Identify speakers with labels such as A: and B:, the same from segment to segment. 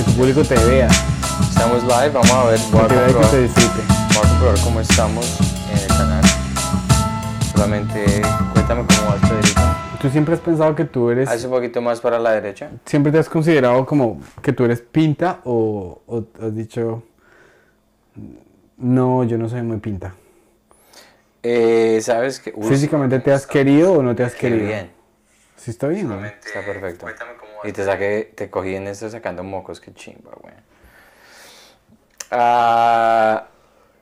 A: que tu público te vea,
B: Estamos live, vamos a ver, voy
A: que
B: a
A: te vea que te disfrute.
B: voy a comprobar cómo estamos en el canal. Solamente cuéntame cómo vas, Pedrito.
A: ¿Tú siempre has pensado que tú eres,
B: Haz un poquito más para la derecha.
A: siempre te has considerado como que tú eres pinta o, o has dicho, no, yo no soy muy pinta?
B: Eh, ¿Sabes? Uy,
A: ¿Físicamente te has querido o no te has querido?
B: bien.
A: Sí está bien, ¿no?
B: Está perfecto. Y te saqué, te cogí en esto sacando mocos, qué chimba, güey. Ah,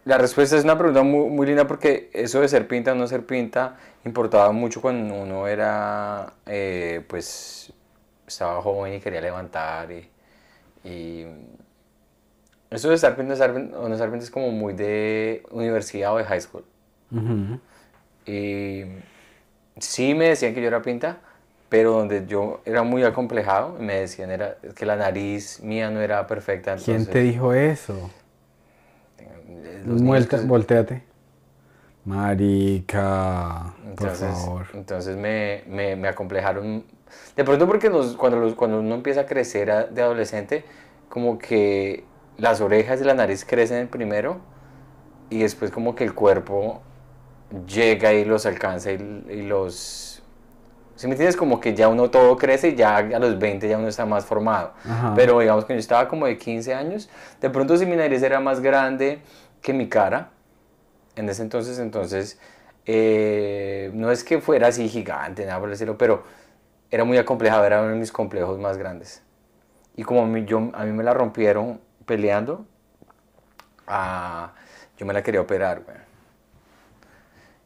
B: la respuesta es una pregunta muy, muy linda porque eso de ser pinta o no ser pinta importaba mucho cuando uno era, eh, pues, estaba joven y quería levantar y, y eso de estar pinta, estar pinta o no estar pinta es como muy de universidad o de high school.
A: Ujú.
B: Y sí me decían que yo era pinta, pero donde yo era muy acomplejado, me decían era que la nariz mía no era perfecta.
A: ¿Quién
B: entonces,
A: te dijo eso? Vuelta,
B: que-
A: volteate. Marica, por
B: entonces,
A: favor.
B: entonces me, me, me acomplejaron. De pronto porque los- cuando, los- cuando uno empieza a crecer a- de adolescente, como que las orejas y la nariz crecen primero y después como que el cuerpo llega y los alcanza y, y los... Si me entiendes? Como que ya uno todo crece y ya a los 20 ya uno está más formado.
A: Ajá.
B: Pero digamos que yo estaba como de 15 años, de pronto si mi nariz era más grande que mi cara, en ese entonces, entonces, eh, no es que fuera así gigante, nada por estilo, pero era muy acomplejado, era uno de mis complejos más grandes. Y como a mí, yo, a mí me la rompieron peleando, ah, yo me la quería operar, güey.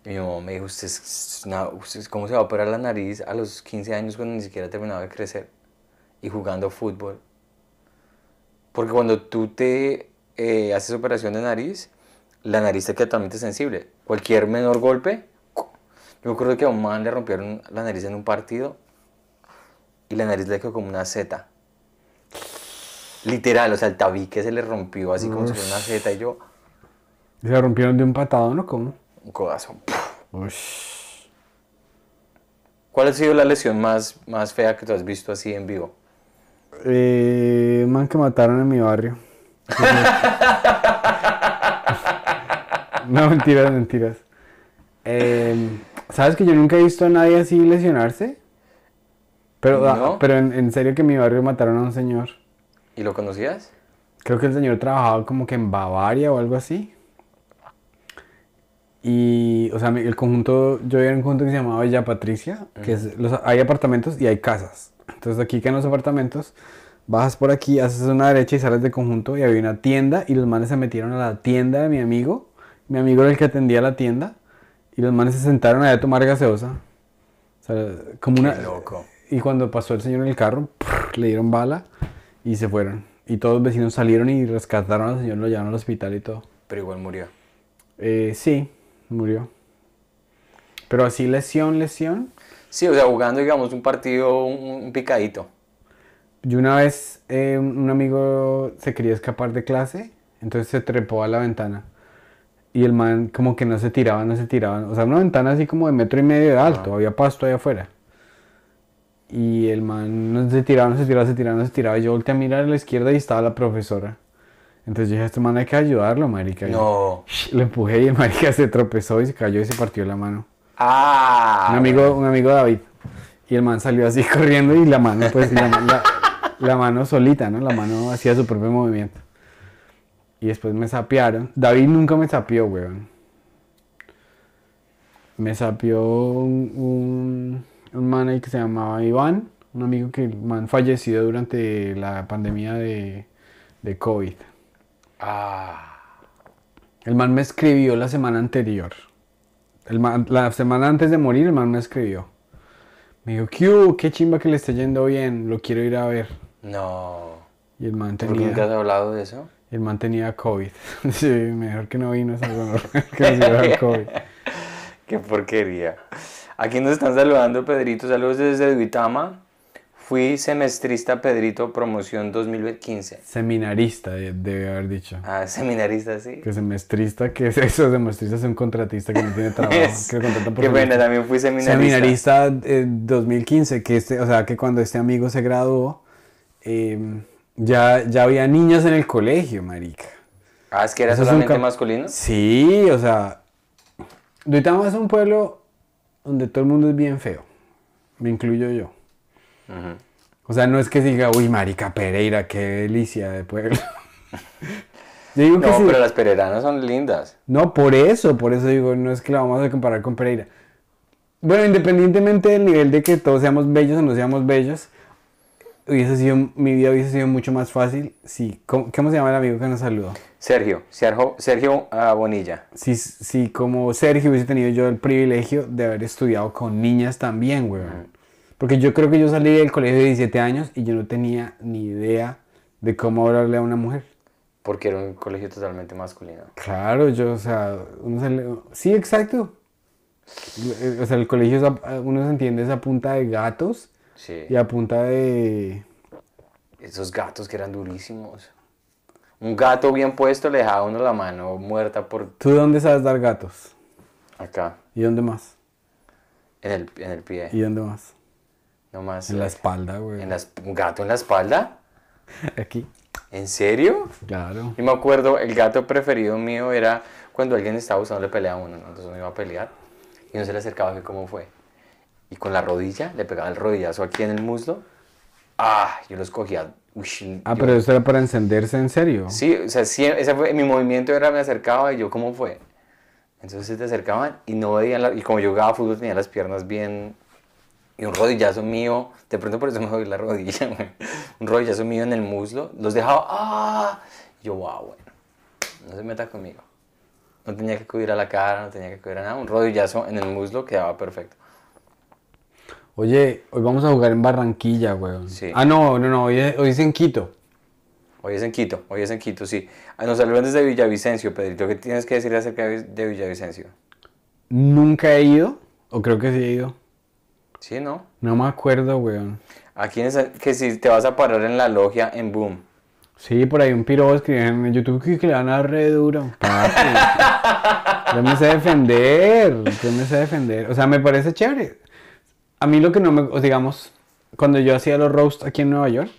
B: Y mi mamá me dijo, ¿Usted, cómo se va a operar la nariz a los 15 años cuando ni siquiera ha terminado de crecer? Y jugando fútbol. Porque cuando tú te eh, haces operación de nariz, la nariz te queda totalmente sensible. Cualquier menor golpe, yo me acuerdo que a un man le rompieron la nariz en un partido y la nariz le quedó como una Z. Literal, o sea, el tabique se le rompió así como si fuera una Z y yo,
A: Se la rompieron de un patado, ¿no? ¿Cómo?
B: un codazo.
A: Ush.
B: ¿Cuál ha sido la lesión más, más fea que tú has visto así en vivo?
A: Eh, man que mataron en mi barrio. no, mentiras, mentiras. Eh, ¿Sabes que yo nunca he visto a nadie así lesionarse? Pero, ah,
B: ¿No?
A: pero en, en serio que en mi barrio mataron a un señor.
B: ¿Y lo conocías?
A: Creo que el señor trabajaba como que en Bavaria o algo así. Y, o sea, el conjunto, yo vivía en un conjunto que se llamaba Villa Patricia, que es, los, hay apartamentos y hay casas. Entonces aquí que en los apartamentos, bajas por aquí, haces una derecha y sales de conjunto y había una tienda y los manes se metieron a la tienda de mi amigo. Mi amigo era el que atendía la tienda y los manes se sentaron allá a tomar gaseosa. O sea, como una...
B: Qué loco.
A: Y cuando pasó el señor en el carro, ¡prr! le dieron bala y se fueron. Y todos los vecinos salieron y rescataron al señor, lo llevaron al hospital y todo.
B: Pero igual murió.
A: Eh, sí, murió. Pero así lesión, lesión.
B: Sí, o sea, jugando, digamos, un partido, un, un picadito.
A: Yo una vez, eh, un amigo se quería escapar de clase, entonces se trepó a la ventana. Y el man como que no se tiraba, no se tiraba. O sea, una ventana así como de metro y medio de alto, había pasto ahí afuera. Y el man no se tiraba, no se tiraba, se tiraba, no se tiraba. Y yo volteé a mirar a la izquierda y estaba la profesora. Entonces yo dije, a este man hay que ayudarlo, marica. Y
B: No.
A: Lo empujé y el marica se tropezó y se cayó y se partió la mano.
B: Ah.
A: un amigo, un amigo David. Y el man salió así corriendo y la mano, pues, la, ma- la- la mano solita, ¿no? La mano hacía su propio movimiento. Y después me sapearon. David nunca me sapió, weón. Me sapió un, un, un man ahí que se llamaba Iván, un amigo que el man falleció durante la pandemia de, de COVID.
B: Ah.
A: El man me escribió la semana anterior. El man- la semana antes de morir, el man me escribió. Me dijo, ¿qué hubo? Qué chimba que le esté yendo bien, lo quiero ir a ver.
B: No.
A: Y el man
B: ¿Por qué nunca has
A: tenía,
B: hablado de eso?
A: el man tenía COVID. sí, mejor que no vino esa que dar COVID.
B: Qué porquería. Aquí nos están saludando, Pedrito. Saludos desde Duitama. Fui semestrista Pedrito, promoción 2015.
A: Seminarista, de- debe haber dicho.
B: Ah, seminarista, sí.
A: Que semestrista, ¿qué es eso? Semestrista es un contratista que no tiene trabajo.
B: Es-
A: que lo contratan por
B: Qué pena, también fui seminarista.
A: Seminarista eh, 2015, que este, o sea, que cuando este amigo se graduó, eh, Ya, ya había niñas en el colegio, marica.
B: Ah, es que era
A: Eso
B: solamente masculino.
A: Sí, o sea, Duitama es un pueblo donde todo el mundo es bien feo. Me incluyo yo. O sea, no es que diga, uy, marica Pereira, qué delicia de pueblo. yo digo que
B: No,
A: sí.
B: pero las pereranas son lindas.
A: No, por eso, por eso digo, no es que la vamos a comparar con Pereira. Bueno, independientemente del nivel de que todos seamos bellos o no seamos bellos, hubiese sido, mi vida hubiese sido mucho más fácil si, ¿cómo, cómo se llama el amigo que nos saludó?
B: Sergio, Sergio, Sergio ah, Bonilla.
A: Si, si como Sergio hubiese tenido yo el privilegio de haber estudiado con niñas también, weón. Porque yo creo que yo salí del colegio de 17 años y yo no tenía ni idea de cómo hablarle a una mujer.
B: Porque era un colegio totalmente masculino.
A: Claro, yo, o sea, uno se le- Sí, exacto. O sea, el colegio, es a- uno se entiende es a punta de gatos
B: Sí.
A: y a punta de...
B: Esos gatos que eran durísimos. Un gato bien puesto le dejaba a uno la mano muerta por
A: ¿Tú dónde sabes dar gatos?
B: acá,
A: ¿Y dónde más?
B: en el, en el pie.
A: ¿Y dónde más?
B: No más.
A: En la
B: eh,
A: espalda, güey.
B: en las- ¿Un gato en la espalda?
A: Aquí.
B: ¿En serio?
A: Claro.
B: Yo me acuerdo, el gato preferido mío era cuando alguien estaba usando le pelea a uno, ¿no? entonces uno iba a pelear y uno se le acercaba que cómo fue. Y con la rodilla, le pegaba el rodillazo aquí en el muslo. Ah, yo los cogía. ush,
A: Ah,
B: yo-
A: pero eso era para encenderse en serio.
B: Sí, o sea, sí, ese fue, mi movimiento era, me acercaba y yo, ¿cómo fue? Entonces se te acercaban y no veían, la- y como yo jugaba fútbol tenía las piernas bien, y un rodillazo mío, de pronto por eso me jodí la rodilla, un rodillazo mío en el muslo, los dejaba, ¡ah! Y yo, wow, bueno, no se meta conmigo. No tenía que cubrir a la cara, no tenía que cubrir a nada, un rodillazo en el muslo quedaba perfecto.
A: Oye, hoy vamos a jugar en Barranquilla, weón.
B: Sí.
A: Ah, no, no, no, hoy es, hoy es en Quito.
B: Hoy es en Quito, hoy es en Quito, sí. Ah, Nos saludan desde Villavicencio, Pedrito, ¿qué tienes que decir acerca de de Villavicencio?
A: Nunca he ido, o creo que sí he ido.
B: Sí, ¿no?
A: No me acuerdo, weón.
B: Aquí esa- que si te vas a parar en la logia en Boom.
A: Sí, por ahí un piro escribió en YouTube que, que le van a dar re duro. Papi. yo me sé defender, yo me sé defender. O sea, me parece chévere. A mí lo que no me, digamos, cuando yo hacía los roasts aquí en Nueva York,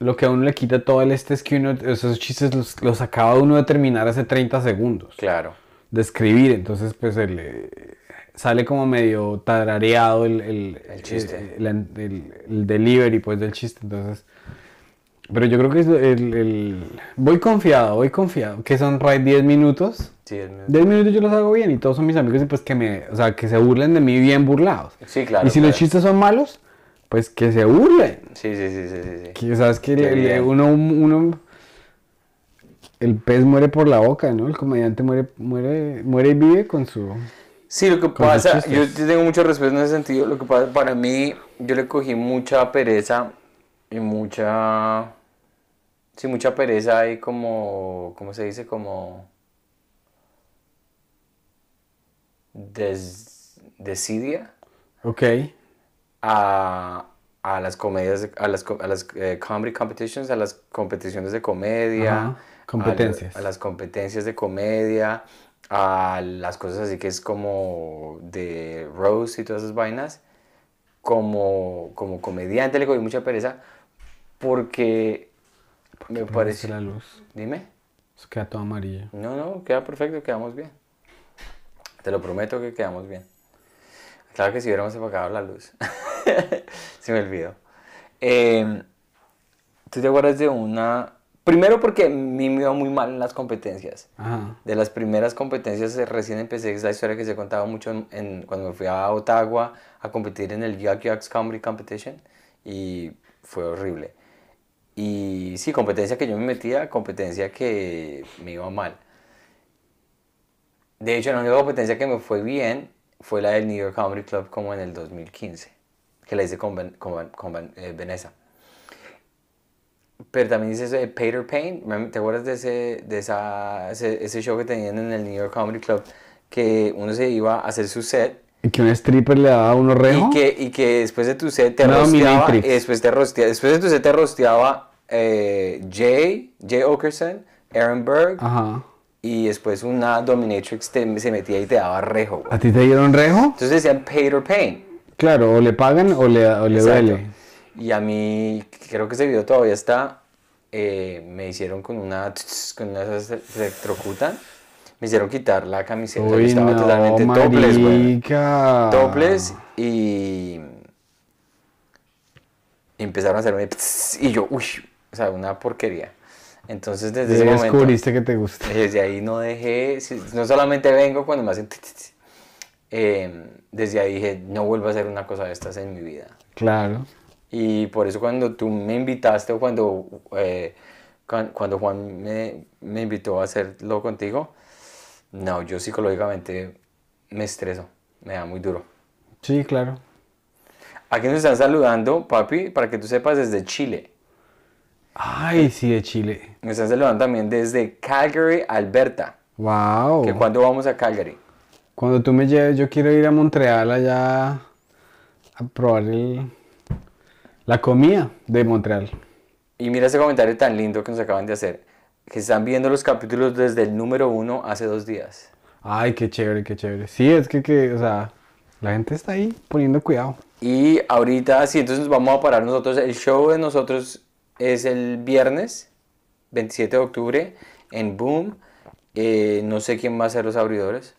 A: lo que a uno le quita todo el este es que uno, esos chistes los, los acaba uno de terminar hace 30 segundos.
B: Claro.
A: de escribir, entonces pues el, sale como medio tarareado el, el,
B: El chiste.
A: el, el- el- el delivery pues del chiste, entonces... Pero yo creo que es el, el- Voy confiado, voy confiado, que son right 10 minutos.
B: Sí, es-
A: 10 minutos yo los hago bien y todos son mis amigos y pues que me... O sea, que se burlen de mí bien burlados.
B: Sí, claro,
A: Y si
B: claro.
A: los chistes son malos, pues que se burlen.
B: sí, sí, sí, sí, sí.
A: Que, sabes que uno, uno, el pez muere por la boca, ¿no? El comediante muere, muere, muere y vive con su.
B: Sí, lo que pasa, yo tengo mucho respeto en ese sentido. Lo que pasa, para mí, yo le cogí mucha pereza y mucha. Sí, mucha pereza y como. ¿Cómo se dice? Como. Des, desidia
A: Ok.
B: a, a las comedias, a las, a las eh, comedy competitions, a las competiciones de comedia,
A: Ajá, competencias.
B: A, a las competencias de comedia, a las cosas así que es como de roast y todas esas vainas. Como, como comediante le cogí mucha pereza porque me
A: Parece la luz.
B: Dime.
A: Se queda todo amarillo.
B: No, no, queda perfecto, quedamos bien. Te lo prometo que quedamos bien. Claro que si hubiéramos apagado la luz. Se me olvidó. Eh, ¿Tú te acuerdas de una... Primero porque a mí me iba muy mal en las competencias.
A: Ajá.
B: De las primeras competencias eh, recién empecé, es la historia que se contaba mucho en, en- cuando me fui a Ottawa a competir en el Yuck Yucks Comedy Competition y fue horrible. Y sí, competencia que yo me metía, competencia que me iba mal. De hecho, la única competencia que me fue bien fue la del New York Comedy Club como en el 2015, que la hice con, Van- eh, Vanessa. Pero también hice eso de Peter Payne. ¿me- ¿Te acuerdas de, ese, de esa, ese, ese show que tenían en el New York Comedy Club? Que uno se iba a hacer su set
A: ¿Y que un stripper le daba a uno rejo?
B: y que, y que después de tu set te
A: Una
B: rosteaba. Y después, te rostea- después de tu set te rosteaba eh, Jay, Jay Okerson, Aaron Berg.
A: Ajá.
B: Y después una dominatrix te- se metía y te daba rejo. güey.
A: ¿A ti te dieron rejo?
B: Entonces decían Peter Payne.
A: Claro, o le pagan o le, o le duele.
B: Y a mí, creo que ese video todavía está, eh, me hicieron con una, con una electrocutan, me hicieron quitar la camiseta,
A: Uy,
B: estaba
A: no,
B: totalmente topless, güey.
A: marica.
B: Topless y empezaron a hacerme y yo, uy, o sea, una porquería. Entonces desde ese momento,
A: descubriste que te gusta.
B: desde ahí no dejé, no solamente vengo cuando me hacen, eh, desde ahí dije, no vuelvo a hacer una cosa de estas en mi vida.
A: Claro.
B: Y por eso cuando tú me invitaste o cuando, eh, cuan- cuando Juan me, me invitó a hacerlo contigo, no, yo psicológicamente me estreso, me da muy duro.
A: Sí, claro.
B: Aquí nos están saludando, papi, para que tú sepas, desde Chile.
A: Ay, sí, de Chile.
B: Me están saludando también desde Calgary, Alberta.
A: Wow.
B: Que cuando vamos a Calgary.
A: Cuando tú me lleves, yo quiero ir a Montreal allá a probar el, la comida de Montreal.
B: Y mira ese comentario tan lindo que nos acaban de hacer. Que están viendo los capítulos desde el número uno hace dos días.
A: Ay, qué chévere, qué chévere. Sí, es que, que, o sea, la gente está ahí poniendo cuidado.
B: Y ahorita, sí, entonces vamos a parar nosotros. El show de nosotros es el viernes 27 de octubre en Boom. Eh, no sé quién va a ser los abridores.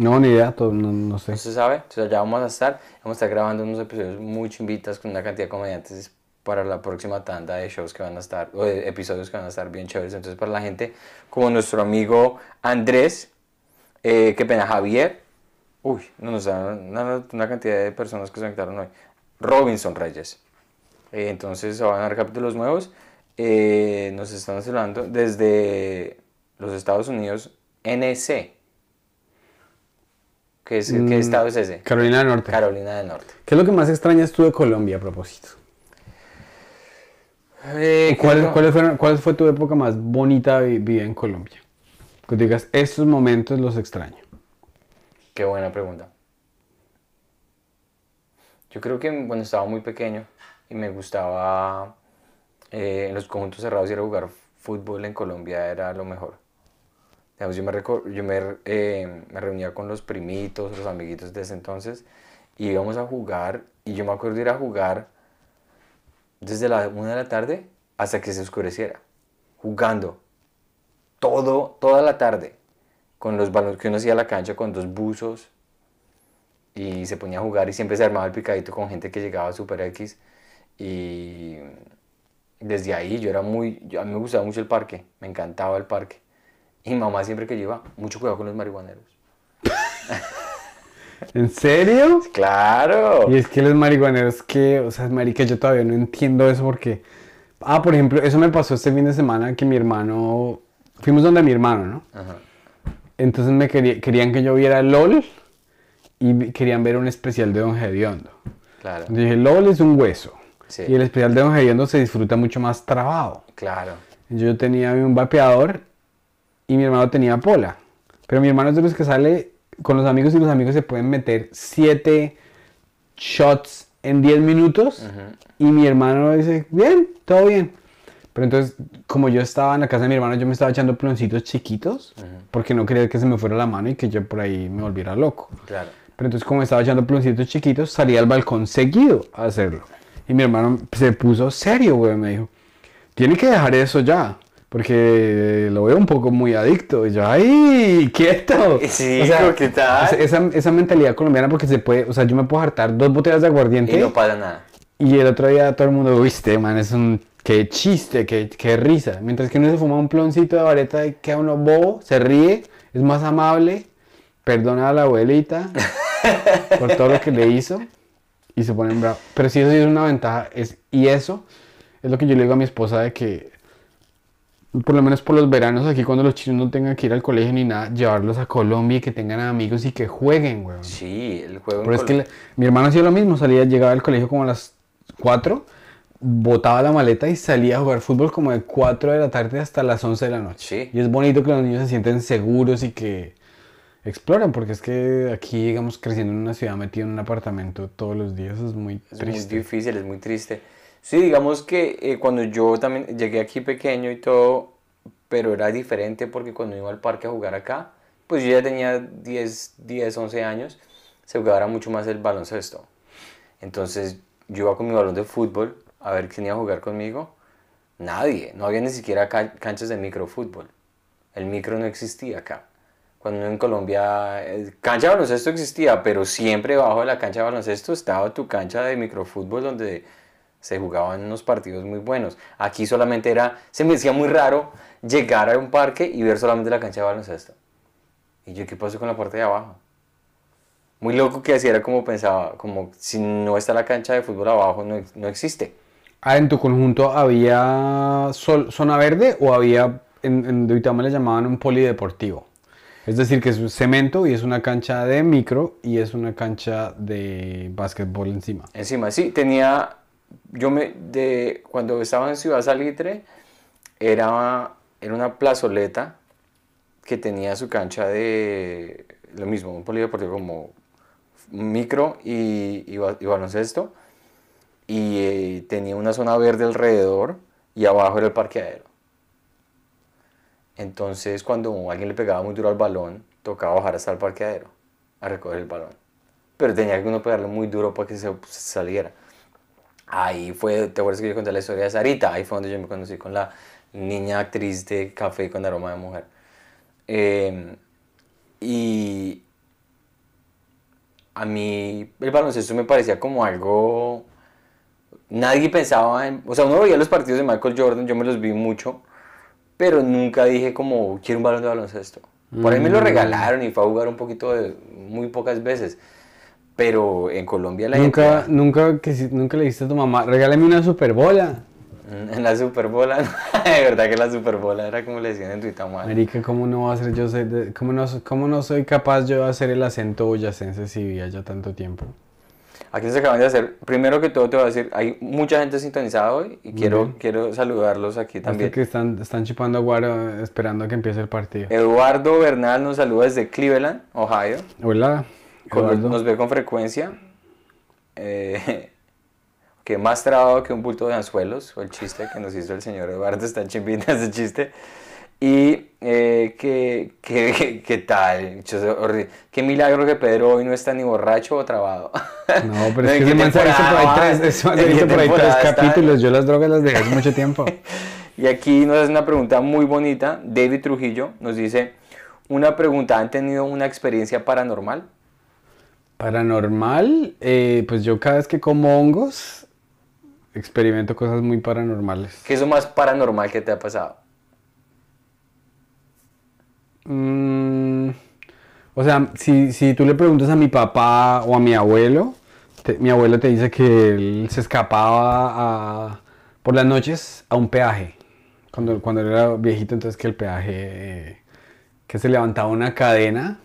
A: No, ni idea, todo, no, no sé.
B: No se sabe. Entonces allá vamos a estar. Vamos a estar grabando unos episodios muy chimbitas con una cantidad de comediantes para la próxima tanda de shows que van a estar, o de episodios que van a estar bien chéveres. Entonces para la gente como nuestro amigo Andrés, eh, qué pena, Javier. Uy, no nos dan una, cantidad de personas que se conectaron hoy. Robinson Reyes. Eh, entonces van a dar capítulos nuevos. Eh, nos están hablando desde los Estados Unidos, NC. ¿Qué, es, ¿Qué estado es ese?
A: Carolina del Norte.
B: Carolina del Norte.
A: ¿Qué es lo que más extrañas tú de Colombia a propósito?
B: Eh,
A: ¿Cuál, fue, cuál fue tu época más bonita de vida en Colombia? Que digas, estos momentos los extraño.
B: Qué buena pregunta. Yo creo que cuando estaba muy pequeño y me gustaba eh, en los conjuntos cerrados ir a jugar fútbol en Colombia era lo mejor. Digamos, yo me, yo me, eh, me reunía con los primitos, los amiguitos de ese entonces y íbamos a jugar y yo me acuerdo de ir a jugar desde la una de la tarde hasta que se oscureciera, jugando todo, toda la tarde con los balones que uno hacía a la cancha con dos buzos y se ponía a jugar y siempre se armaba el picadito con gente que llegaba a Super X y desde ahí yo era muy, a mí me gustaba mucho el parque, me encantaba el parque y mamá siempre que iba, mucho cuidado con los marihuaneros.
A: ¿En serio?
B: Claro.
A: Y es que los marihuaneros que, o sea, marica, yo todavía no entiendo eso porque... Ah, por ejemplo, eso me pasó este fin de semana que mi hermano... Fuimos donde mi hermano, ¿no?
B: Ajá.
A: Entonces me quería- querían que yo viera LOL y querían ver un especial de Don Gediondo.
B: Claro,
A: Entonces dije, LOL es un hueso.
B: Sí.
A: Y el especial de Don Gediondo se disfruta mucho más trabado.
B: claro.
A: Yo tenía un vapeador y mi hermano tenía pola. Pero mi hermano es de los que sale con los amigos y los amigos se pueden meter 7 shots en 10 minutos. Y mi hermano dice, bien, todo bien. Pero entonces, como yo estaba en la casa de mi hermano, yo me estaba echando ploncitos chiquitos. Porque no quería que se me fuera la mano y que yo por ahí me volviera loco.
B: Claro.
A: Pero entonces como estaba echando ploncitos chiquitos, salí al balcón seguido a hacerlo. Y mi hermano se puso serio, güey, me dijo, tiene que dejar eso ya, porque lo veo un poco muy adicto. Y yo, ¡ay, quieto!
B: Sí, hijo, ¿qué tal?
A: Esa, esa mentalidad colombiana, porque se puede, o sea, yo me puedo hartar dos botellas de aguardiente
B: Y no pasa nada.
A: y el otro día todo el mundo, viste, man, es un, qué chiste, qué, qué risa. Mientras que uno se fuma un ploncito de vareta y queda uno bobo, se ríe, es más amable, perdona a la abuelita por todo lo que le hizo y se ponen bravos. Pero sí, eso sí es una ventaja. Es, y eso es lo que yo le digo a mi esposa de que, por lo menos por los veranos aquí, cuando los chinos no tengan que ir al colegio ni nada, llevarlos a Colombia y que tengan amigos y que jueguen, weón.
B: Sí, el juego en
A: Pero es que le- mi hermano hacía lo mismo, salía, llegaba al colegio como a las 4, botaba la maleta y salía a jugar fútbol como de 4 de la tarde hasta las 11 de la noche.
B: Sí.
A: Y es bonito que los niños se sienten seguros y que exploran, porque es que aquí, digamos, creciendo en una ciudad metido en un apartamento todos los días es muy
B: Es
A: triste.
B: muy difícil, es muy triste. Sí, digamos que eh, cuando yo también llegué aquí pequeño y todo, pero era diferente porque cuando iba al parque a jugar acá, pues yo ya tenía 10, 10 11 años, se jugaba mucho más el baloncesto. Entonces yo iba con mi balón de fútbol a ver quién iba a jugar conmigo. Nadie, no había ni siquiera ca- canchas de microfútbol. El micro no existía acá. Cuando en Colombia, eh, cancha de baloncesto existía, pero siempre debajo de la cancha de baloncesto estaba tu cancha de microfútbol donde se jugaban unos partidos muy buenos. Aquí solamente era, se me decía muy raro llegar a un parque y ver solamente la cancha de baloncesto. Y yo, ¿qué pasó con la parte de abajo? Muy loco que así era como pensaba, como si no está la cancha de fútbol abajo, no, no existe.
A: Ah, ¿en tu conjunto había sol- zona verde o había, en, en Duitama le llamaban un polideportivo? Es decir, que es un cemento y es una cancha de micro y es una cancha de básquetbol encima.
B: Encima, sí, tenía, yo me, de, cuando estaba en Ciudad Salitre, era, era una plazoleta que tenía su cancha de, lo mismo, un polideportivo como micro y, y ba- y baloncesto, y eh, tenía una zona verde alrededor y abajo era el parqueadero. Entonces, cuando alguien le pegaba muy duro al balón, tocaba bajar hasta el parqueadero a recoger el balón. Pero tenía que uno pegarle muy duro para que se saliera. Ahí fue, ¿te acuerdas que yo conté la historia de Sarita? Ahí fue donde yo me conocí con la niña actriz de Café con Aroma de Mujer. Eh, y a mí el baloncesto me parecía como algo... Nadie pensaba en... O sea, uno veía los partidos de Michael Jordan, yo me los vi mucho, pero nunca dije como, quiero un balón de baloncesto. Por ahí me lo regalaron y fue a jugar un poquito de... muy pocas veces. Pero en Colombia la
A: Nunca,
B: gente...
A: nunca, que, nunca le dijiste a tu mamá, regálame una superbola.
B: En la Superbola, de verdad que la Superbola era como le decían en Tuitamán.
A: Marica, ¿cómo no va a ser yo, ser cómo no, cómo no soy capaz yo de hacer el acento boyacense si vivía ya tanto tiempo?
B: Aquí se acaban de hacer, primero que todo te voy a decir, hay mucha gente sintonizada hoy y quiero, quiero saludarlos aquí
A: Hasta
B: también.
A: que están, están chupando aguaro esperando a que empiece el partido.
B: Eduardo Bernal nos saluda desde Cleveland, Ohio.
A: Hola, Eduardo.
B: nos ve con frecuencia. Eh, que más trabado que un bulto de anzuelos, fue el chiste que nos hizo el señor Eduardo, está chimbita ese chiste. Y eh, que, que, que tal, qué milagro que Pedro hoy no está ni borracho o trabado.
A: No, pero es
B: ¿En
A: que
B: qué
A: ese man se visto por ahí tres, visto por ahí tres
B: está?
A: capítulos. Yo las drogas las dejé hace mucho tiempo.
B: Y aquí nos hace una pregunta muy bonita. David Trujillo nos dice, una pregunta, ¿han tenido una experiencia paranormal?
A: Paranormal, eh, pues yo cada vez que como hongos experimento cosas muy paranormales.
B: ¿Qué es lo más paranormal que te ha pasado?
A: Mm, o sea, si, si tú le preguntas a mi papá o a mi abuelo, te- mi abuelo te dice que él se escapaba a- por las noches a un peaje. Cuando, cuando él era viejito, entonces que el peaje, eh, que se levantaba una cadena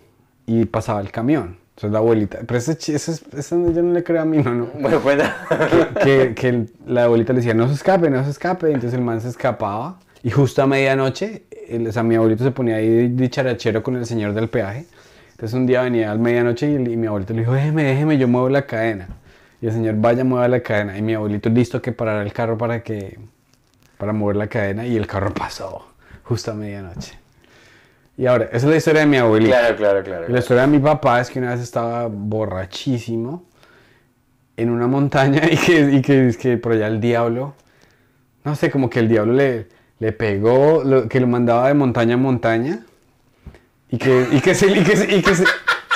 A: y pasaba el camión. Entonces la abuelita, pero ese, ese, es- ese yo no le creo a mí, no, no.
B: Bueno, cuenta.
A: que, que el- la abuelita le decía, no se escape, no se escape. Entonces el man se escapaba. Y justo a medianoche, el- o sea, mi abuelito se ponía ahí dicharachero con el señor del peaje. Entonces un día venía a medianoche y, y mi abuelito le dijo, déjeme, déjeme, yo muevo la cadena. Y el señor, vaya, mueva la cadena. Y mi abuelito listo que parara el carro para que, para mover la cadena. Y el carro pasó justo a medianoche. Y ahora, esa es la historia de mi abuelito.
B: Claro, claro, claro.
A: La historia de mi papá es que una vez estaba borrachísimo en una montaña y que, y que, es que por allá el diablo, no sé, como que el diablo le, le pegó, lo- que lo mandaba de montaña en montaña y que, y que, se, y, que, y, que se,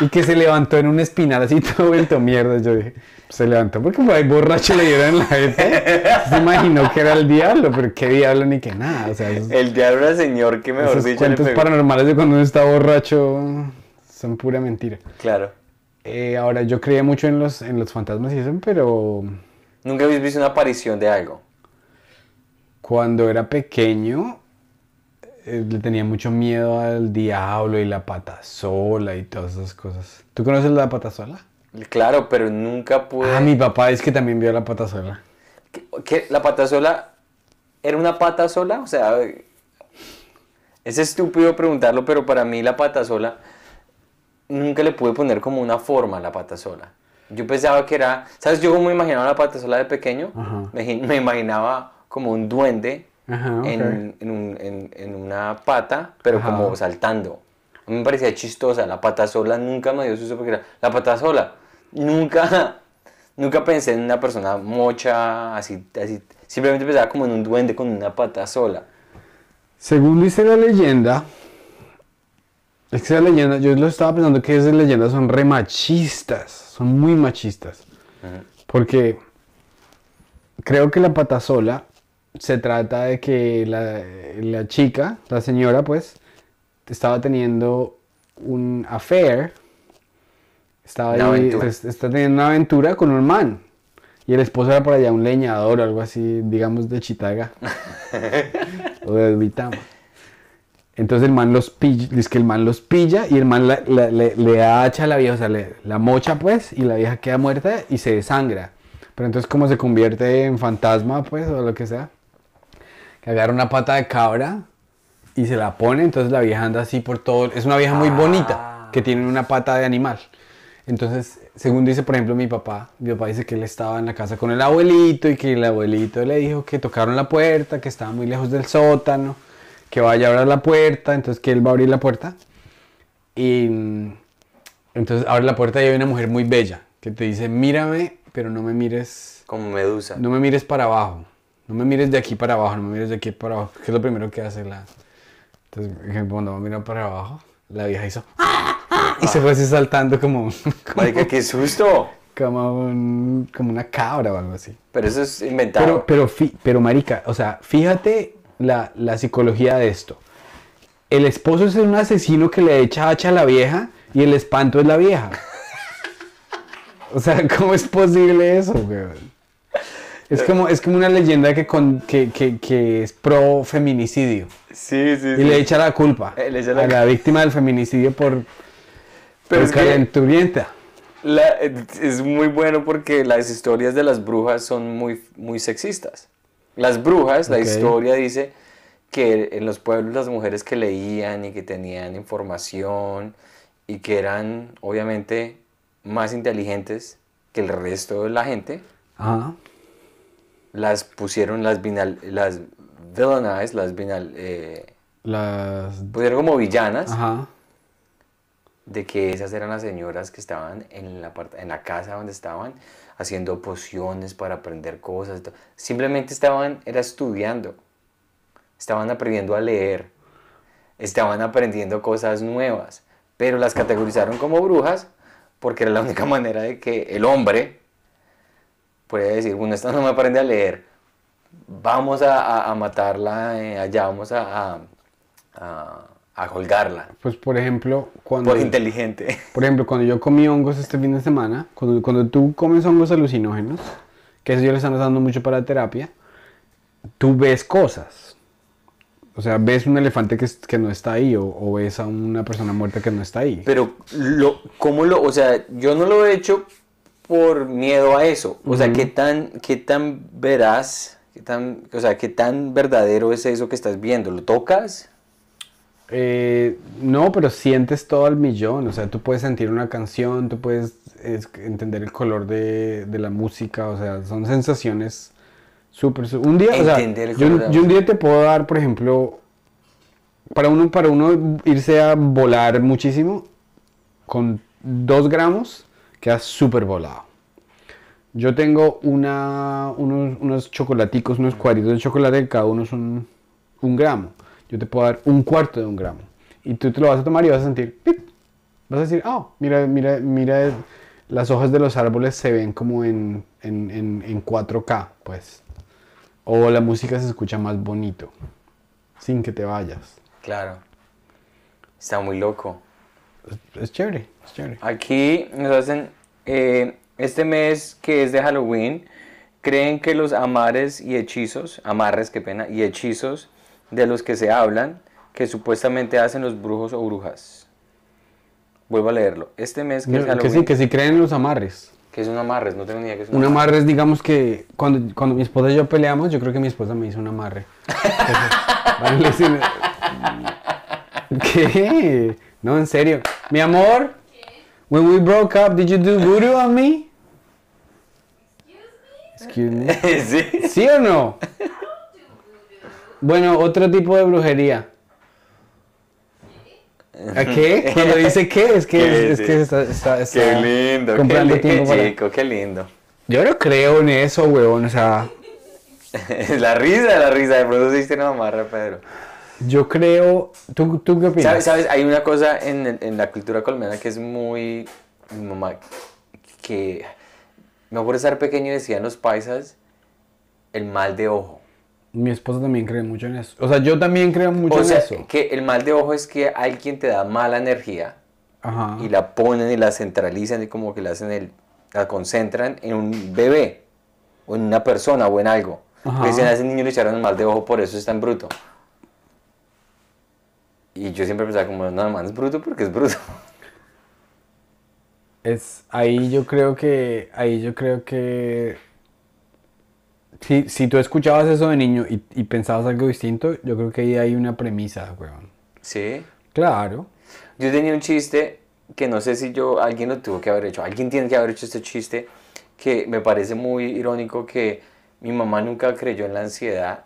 A: y que se levantó en un espinal así todo vuelto mierda. Yo dije, se levantó porque por ahí borracho le dieron en la jeta. Se imaginó que era el diablo, pero qué diablo ni que nada. O sea, esos,
B: El diablo era señor que mejor
A: esos
B: dicho le
A: cuentos
B: pegó.
A: paranormales de cuando uno está borracho son pura mentira.
B: Claro.
A: Eh, ahora, yo creía mucho en los, en los fantasmas y eso, pero
B: ¿Nunca habéis visto una aparición de algo?
A: cuando era pequeño eh, le tenía mucho miedo al diablo y la pata sola y todas esas cosas. ¿Tú conoces la pata sola?
B: Claro, pero nunca pude...
A: Ah, mi papá es que también vio la pata sola.
B: ¿Qué- qué? ¿La pata sola era una pata sola? O sea, es estúpido preguntarlo, pero para mí la pata sola nunca le pude poner como una forma a la pata sola. Yo pensaba que era, ¿sabes? Yo como me imaginaba la pata sola de pequeño, me imaginaba como un duende
A: Ajá,
B: en, en un- en- en una pata, pero
A: Ajá.
B: como saltando. A mí me parecía chistosa, la pata sola nunca me dio susto porque era la pata sola. Nunca, Nunca pensé en una persona mocha, así, así. Simplemente pensaba como en un duende con una pata sola.
A: Según dice la leyenda, es que esa leyenda, yo lo estaba pensando que esas leyendas son re machistas, son muy machistas. Porque creo que la pata sola se trata de que la, la chica, la señora, pues, estaba teniendo un affair, estaba
B: Una
A: ahí,
B: aventura.
A: es- está teniendo una aventura con un man. Y el esposo era por allá un leñador o algo así, digamos, de Chitaga. o de Vitama. Entonces el man los pilla, dice que el man los pilla y el man la- la- le, le hacha a la vieja, o sea, le- la mocha pues, y la vieja queda muerta y se desangra. Pero entonces como se convierte en fantasma pues, o lo que sea, que agarra una pata de cabra y se la pone, entonces la vieja anda así por todo, es una vieja muy bonita, que tiene una pata de animal. Entonces, según dice, por ejemplo, mi papá, mi papá dice que él estaba en la casa con el abuelito y que el abuelito le dijo que tocaron la puerta, que estaba muy lejos del sótano, que vaya a abrir la puerta, entonces que él va a abrir la puerta. Y entonces abre la puerta y hay una mujer muy bella que te dice, mírame, pero no me mires,
B: Como medusa.
A: no me mires para abajo, no me mires de aquí para abajo, no me mires de aquí para abajo, que es lo primero que hace la... Entonces, cuando va a mirar para abajo, la vieja hizo... Y se fue así saltando como,
B: Marica, qué susto.
A: como, un- como una cabra o algo así.
B: Pero eso es inventado.
A: Pero, pero, fi- pero marica, o sea, fíjate la, la psicología de esto. El esposo es un asesino que le echa hacha a la vieja y el espanto es la vieja. O sea, ¿cómo es posible eso, weón? Es como, es como una leyenda que, con, que, que, que es pro feminicidio.
B: sí, sí,
A: Y
B: sí.
A: le echa la culpa
B: Eh, le echa la
A: a la víctima del feminicidio por,
B: Pero
A: por
B: es
A: calenturienta.
B: La- es muy bueno porque las historias de las brujas son muy, muy sexistas. Las brujas, la historia dice que en los pueblos las mujeres que leían y que tenían información y que eran obviamente más inteligentes que el resto de la gente,
A: Ajá.
B: Las pusieron las vinal, las villainized, las vinal, eh,
A: Las...
B: pusieron como villanas
A: Ajá.
B: de que esas eran las señoras que estaban en la, parte- en la casa donde estaban haciendo pociones para aprender cosas. Simplemente estaban, era estudiando, estaban aprendiendo a leer, estaban aprendiendo cosas nuevas, pero las categorizaron como brujas porque era la única manera de que el hombre puede decir, bueno, esta no me aprende a leer, vamos a, a- a matarla eh, allá, vamos a, a, a- colgarla,
A: Pues por ejemplo, cuando...
B: por inteligente.
A: Por ejemplo, cuando yo comí hongos este fin de semana, cuando, cuando tú comes hongos alucinógenos, que eso yo le están usando mucho para terapia, tú ves cosas. O sea, ves un elefante que, que no está ahí o, o ves a una persona muerta que no está ahí.
B: Pero, lo, ¿cómo lo...? O sea, yo no lo he hecho por miedo a eso. O sea,
A: Ujú.
B: ¿qué tan, qué tan veraz, qué tan, o sea, qué tan verdadero es eso que estás viendo? ¿Lo tocas?
A: Eh, no, pero sientes todo al millón. O sea, tú puedes sentir una canción, tú puedes es- entender el color de, de la música. O sea, son sensaciones súper... Un día, o sea, yo, yo un día te puedo dar, por ejemplo, para uno, para uno irse a volar muchísimo, con dos gramos, quedas súper volado. Yo tengo una, unos, unos chocolaticos, unos cuadritos de chocolate, cada uno son un gramo. Yo te puedo dar un cuarto de un gramo. Y tú te lo vas a tomar y vas a sentir, ¡pip! vas a decir, oh, mira, mira, mira, las hojas de los árboles se ven como en, en, en, en 4K, pues. O la música se escucha más bonito, sin que te vayas.
B: Claro. Está muy loco.
A: Es, chévere, es chévere.
B: Aquí nos hacen, eh, este mes que es de Halloween, creen que los amares y hechizos, amarres, qué pena, y hechizos de los que se hablan, que supuestamente hacen los brujos o brujas. Vuelvo a leerlo. Este mes que es
A: No, que
B: Halloween,
A: sí, que sí creen en los amarres.
B: que es un amarres, no tengo ni idea que es un
A: Un
B: amarre.
A: es, digamos que cuando, cuando mi esposa y yo peleamos, yo creo que mi esposa me hizo un amarre. Entonces, ¿Qué? No, en serio. Mi amor, when we broke up, did you do voodoo on me? Excuse me.
B: sí.
A: ¿Sí o no? Bueno, otro tipo de brujería. ¿A qué? Cuando dice qué, es que,
B: ¿Qué?
A: es, que está, está- está
B: Qué lindo,
A: comprando
B: qué,
A: tiempo
B: qué
A: para...
B: chico, qué lindo.
A: Yo no creo en eso, weón. O sea,
B: la risa, la risa. De pronto se diste una mamarra, Pedro.
A: Yo creo. ¿Tú, tú qué opinas?
B: ¿Sabes? ¿Sabes? Hay una cosa en, la cultura colombiana que es muy... Mi mamá, que... Me acuerdo de estar pequeño y decían los paisas el mal de ojo.
A: Mi esposa también cree mucho en eso. O sea, yo también creo mucho
B: O
A: en
B: sea,
A: eso.
B: que el mal de ojo es que alguien te da mala energía
A: Ajá.
B: y la ponen y la centralizan y como que la hacen el, la concentran en un bebé o en una persona o en algo.
A: Ajá.
B: Que dicen a ese niño le echaron el mal de ojo, por eso es tan bruto. Y yo siempre pensaba como, no, man, es bruto porque es bruto.
A: Es, ahí yo creo que, ahí yo creo que, si, si tú escuchabas eso de niño y, y pensabas algo distinto, yo creo que ahí hay una premisa, weón.
B: Sí.
A: Claro.
B: Yo tenía un chiste que no sé si yo, alguien lo tuvo que haber hecho, alguien tiene que haber hecho este chiste que me parece muy irónico que mi mamá nunca creyó en la ansiedad,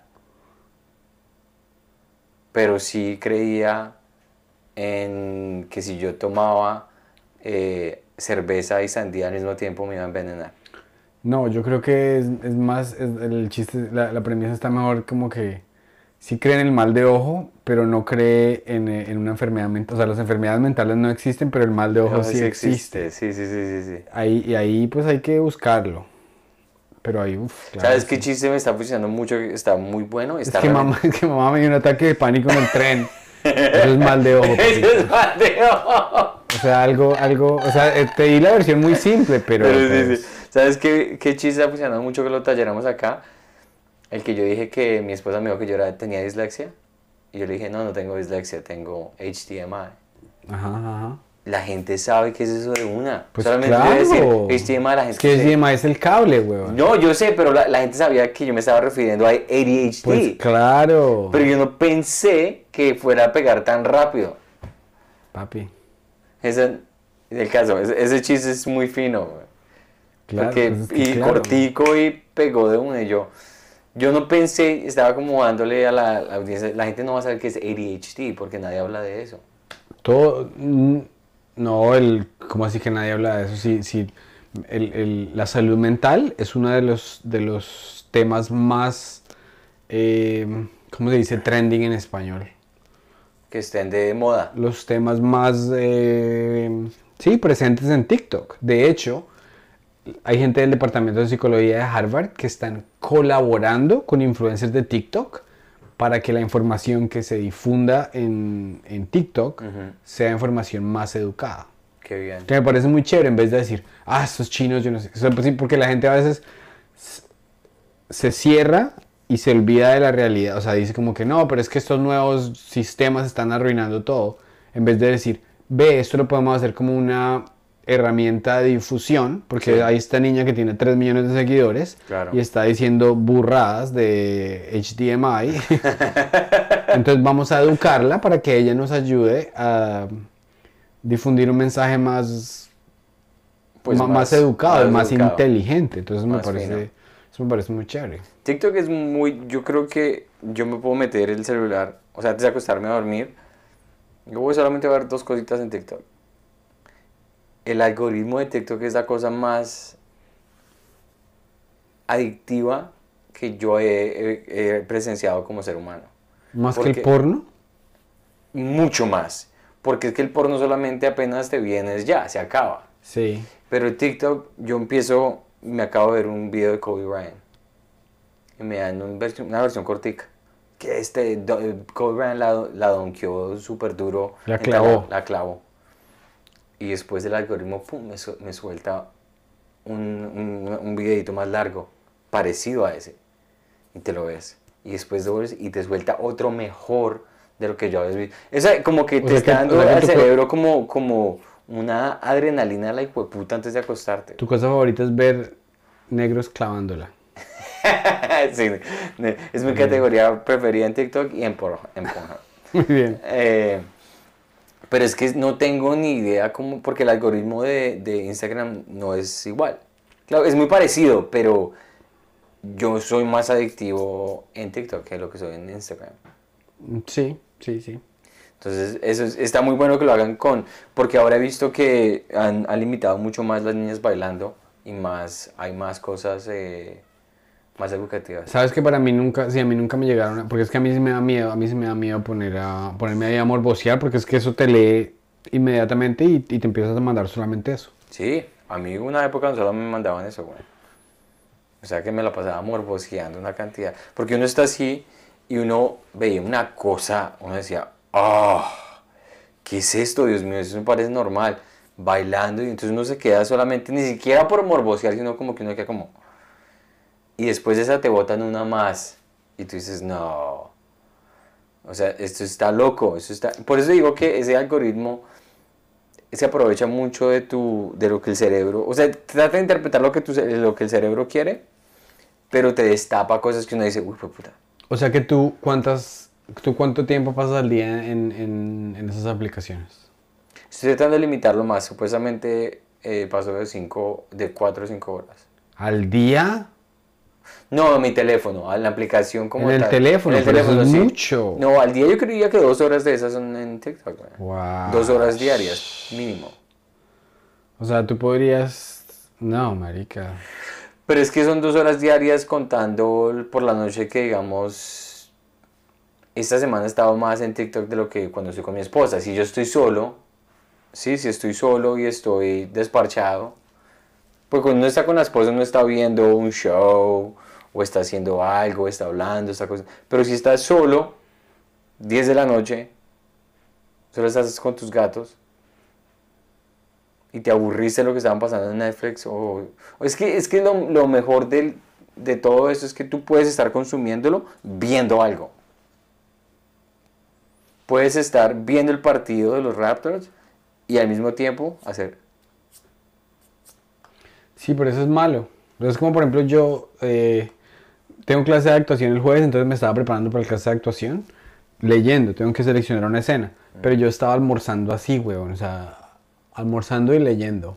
B: pero sí creía en que si yo tomaba eh, cerveza y sandía al mismo tiempo me iba a envenenar.
A: No, yo creo que es, es más, es- el chiste, la, la premisa está mejor como que sí cree en el mal de ojo, pero no cree en, eh, en una enfermedad mental. O sea, las enfermedades mentales no existen, pero el mal de ojo
B: No,
A: sí
B: sí
A: existe.
B: Sí, sí, sí, sí, sí.
A: Ahí, y ahí pues hay que buscarlo. Pero ahí, uff, claro.
B: ¿Sabes
A: sí.
B: qué chiste me está funcionando mucho? que Está muy bueno.
A: Es
B: Está
A: que,
B: realmente-
A: mamá, es que mamá me dio un ataque de pánico en el tren. Eso es mal de ojo. Papito.
B: es mal de ojo.
A: O sea, algo, algo, o sea, eh, te di la versión muy simple, pero...
B: Pero sí,
A: pues,
B: sí. ¿Sabes qué, qué chiste está funcionando mucho que lo talleramos acá? El que yo dije que mi esposa me dijo que yo era- tenía dislexia. Y yo le dije, no, no tengo dislexia, tengo HDMI.
A: Ajá, ajá.
B: La gente sabe qué es eso de una.
A: Pues
B: Solamente
A: claro.
B: decir HDMI, la gente
A: Es que
B: se-
A: HDMI es el cable, weón.
B: No, yo sé, pero la, la gente sabía que yo me estaba refiriendo a ADHD.
A: Pues claro.
B: Pero yo no pensé que fuera a pegar tan rápido.
A: Papi,
B: Ese, el caso, ese, ese chiste es muy fino. güey.
A: claro.
B: Porque-
A: pues es que
B: y
A: claro.
B: cortico y pegó de una y yo. Yo no pensé, estaba como dándole a la, la audiencia, la gente no va a saber qué es ADHD porque nadie habla de eso.
A: Todo... No, el... ¿Cómo así que nadie habla de eso? Sí, sí. El, el- la salud mental es uno de los, de los temas más... eh, ¿Cómo se dice? Trending en español.
B: Que estén de moda.
A: los temas más, eh, sí, presentes en TikTok. De hecho, hay gente del Departamento de Psicología de Harvard que están colaborando con influencers de TikTok para que la información que se difunda en, en TikTok sea información más educada.
B: Qué bien.
A: Que me parece muy chévere en vez de decir, ah, estos chinos, yo no sé. O sea, pues sí, porque la gente a veces se cierra y se olvida de la realidad. O sea, dice como que no, pero es que estos nuevos sistemas están arruinando todo. En vez de decir, ve, esto lo podemos hacer como una herramienta de difusión, porque
B: Sí.
A: hay esta niña que tiene 3 millones de seguidores
B: Claro.
A: y está diciendo burradas de HDMI. Entonces vamos a educarla para que ella nos ayude a difundir un mensaje más,
B: Pues
A: más,
B: más-
A: educado,
B: más
A: más,
B: educado.
A: inteligente. Entonces me parece,
B: fino.
A: eso me parece muy chévere.
B: TikTok es muy, yo creo que yo me puedo meter el celular, o sea, antes de acostarme a dormir, yo voy solamente a ver dos cositas en TikTok. El algoritmo de TikTok es la cosa más adictiva que yo he, he- he presenciado como ser humano.
A: Más que el porno.
B: Mucho más. Porque es que el porno solamente apenas te vienes ya, se acaba.
A: Sí.
B: Pero en TikTok yo empiezo, me acabo de ver un video de Kobe Bryant. Y me dan un versión- una versión cortica. Que este, do- Kobe Bryant la, la donkeó súper duro.
A: La clavó.
B: La clavó. Y después el algoritmo pum, me, su- me suelta un, un, un videito más largo, parecido a ese. Y te lo ves. Y después lo ves y te suelta otro mejor de lo que yo había visto. Esa como que
A: O
B: te está
A: que-
B: dando al cerebro como, como una adrenalina a la puta antes de acostarte.
A: Tu cosa favorita es ver negros clavándola.
B: Sí, es mi categoría preferida en TikTok y en Pornhub. Pornhub.
A: Muy bien.
B: Eh, pero es que no tengo ni idea cómo, porque el algoritmo de, de Instagram no es igual. Claro, es muy parecido, pero yo soy más adictivo en TikTok que lo que soy en Instagram.
A: Sí, sí, sí.
B: Entonces, eso es- está muy bueno que lo hagan con, porque ahora he visto que han, han limitado mucho más las niñas bailando y más, hay más cosas eh, más educativas.
A: Sabes que para mí nunca, sí, a mí nunca me llegaron, a- porque es que a mí sí me da miedo, a mí sí me da miedo poner a, ponerme ahí a morbosear, porque es que eso te lee inmediatamente y, y te empiezas a mandar solamente eso.
B: Sí, a mí una época solo me mandaban eso, güey. O sea que me la pasaba morboseando una cantidad. Porque uno está así y uno veía una cosa, uno decía, ¡ah! ¿qué es esto? Dios mío, eso me parece normal. Bailando y entonces uno se queda solamente, ni siquiera por morbosear, sino como que uno queda como... Y después de esa te botan una más. Y tú dices, no. O sea, esto está loco. Esto está... Por eso digo que ese algoritmo se aprovecha mucho de, tu, de lo que el cerebro... O sea, trata de interpretar lo que, tu, lo que el cerebro quiere, pero te destapa cosas que uno dice, uy, puta.
A: O sea que tú, ¿cuántas, tú cuánto tiempo pasas al día en, en, en esas aplicaciones?
B: Estoy tratando de limitarlo más. Supuestamente eh, paso de, cinco, de 4 o 5 horas.
A: ¿Al día?
B: No, mi teléfono, a la aplicación como
A: En el teléfono,
B: En el
A: pero eso
B: teléfono,
A: es
B: sí.
A: mucho.
B: No, al día yo creía que dos horas de esas son en TikTok.
A: Wow.
B: Dos horas diarias, mínimo.
A: O sea, tú podrías... No, marica.
B: Pero es que son dos horas diarias contando por la noche que, digamos, esta semana he estado más en TikTok de lo que cuando estoy con mi esposa. Si yo estoy solo, sí, si estoy solo y estoy desparchado, pues cuando uno está con la esposa no está viendo un show o está haciendo algo, está hablando, esta cosa. Pero si estás solo, 10 de la noche, solo estás con tus gatos y te aburriste de lo que estaban pasando en Netflix o, es que es que lo, lo mejor del- de todo eso es que tú puedes estar consumiéndolo viendo algo. Puedes estar viendo el partido de los Raptors y al mismo tiempo hacer
A: Sí, pero eso es malo. Entonces, como por ejemplo yo eh, tengo clase de actuación el jueves, entonces me estaba preparando para la clase de actuación, leyendo, tengo que seleccionar una escena. Pero yo estaba almorzando así, weón, o sea, almorzando y leyendo.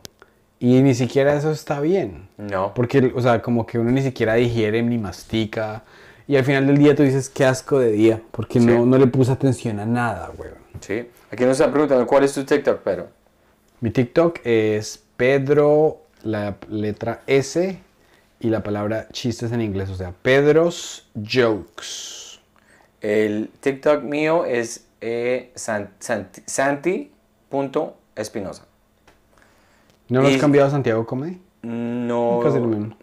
A: Y ni siquiera eso está bien.
B: no.
A: Porque, o sea, como que uno ni siquiera digiere ni mastica. Y al final del día tú dices, qué asco de día. Porque
B: Sí.
A: no, no le puse atención a nada, weón.
B: Sí. Aquí nos están preguntando cuál es tu TikTok, pero
A: Mi TikTok es Pedro, la letra S y la palabra chistes en inglés, o sea, Pedro's Jokes.
B: el TikTok mío es eh, san- santi- santi.espinosa.
A: ¿No lo has cambiado a Santiago Comedy?
B: No,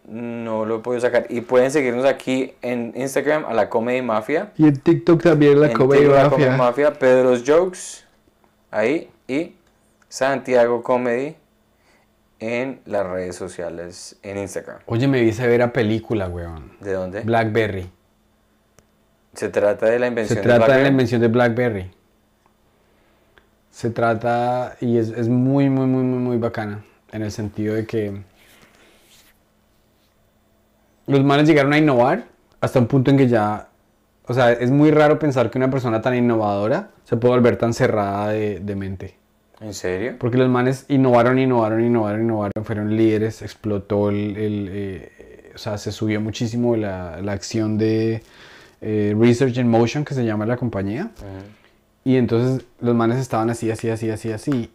B: no lo he podido sacar. Y pueden seguirnos aquí en Instagram a la Comedy Mafia.
A: Y en TikTok también la
B: en
A: Comedy
B: TikTok, la
A: Mafia.
B: Comedy Mafia, Pedro's Jokes, ahí, y Santiago Comedy en las redes sociales, en Instagram.
A: Oye, me hice ver a película, weón.
B: ¿De dónde?
A: Blackberry.
B: Se trata de la
A: Se
B: invención
A: trata de la invención de Blackberry. Se trata, y es, es muy, muy, muy, muy, muy bacana. En el sentido de que los manes llegaron a innovar hasta un punto en que ya, o sea, es muy raro pensar que una persona tan innovadora se puede volver tan cerrada de, de mente.
B: ¿En serio?
A: Porque los manes innovaron, innovaron, innovaron, innovaron, fueron líderes, explotó el, el, eh, o sea, se subió muchísimo la, la acción de eh, Research in Motion, que se llama la compañía. Y entonces los manes estaban así, así, así, así, así.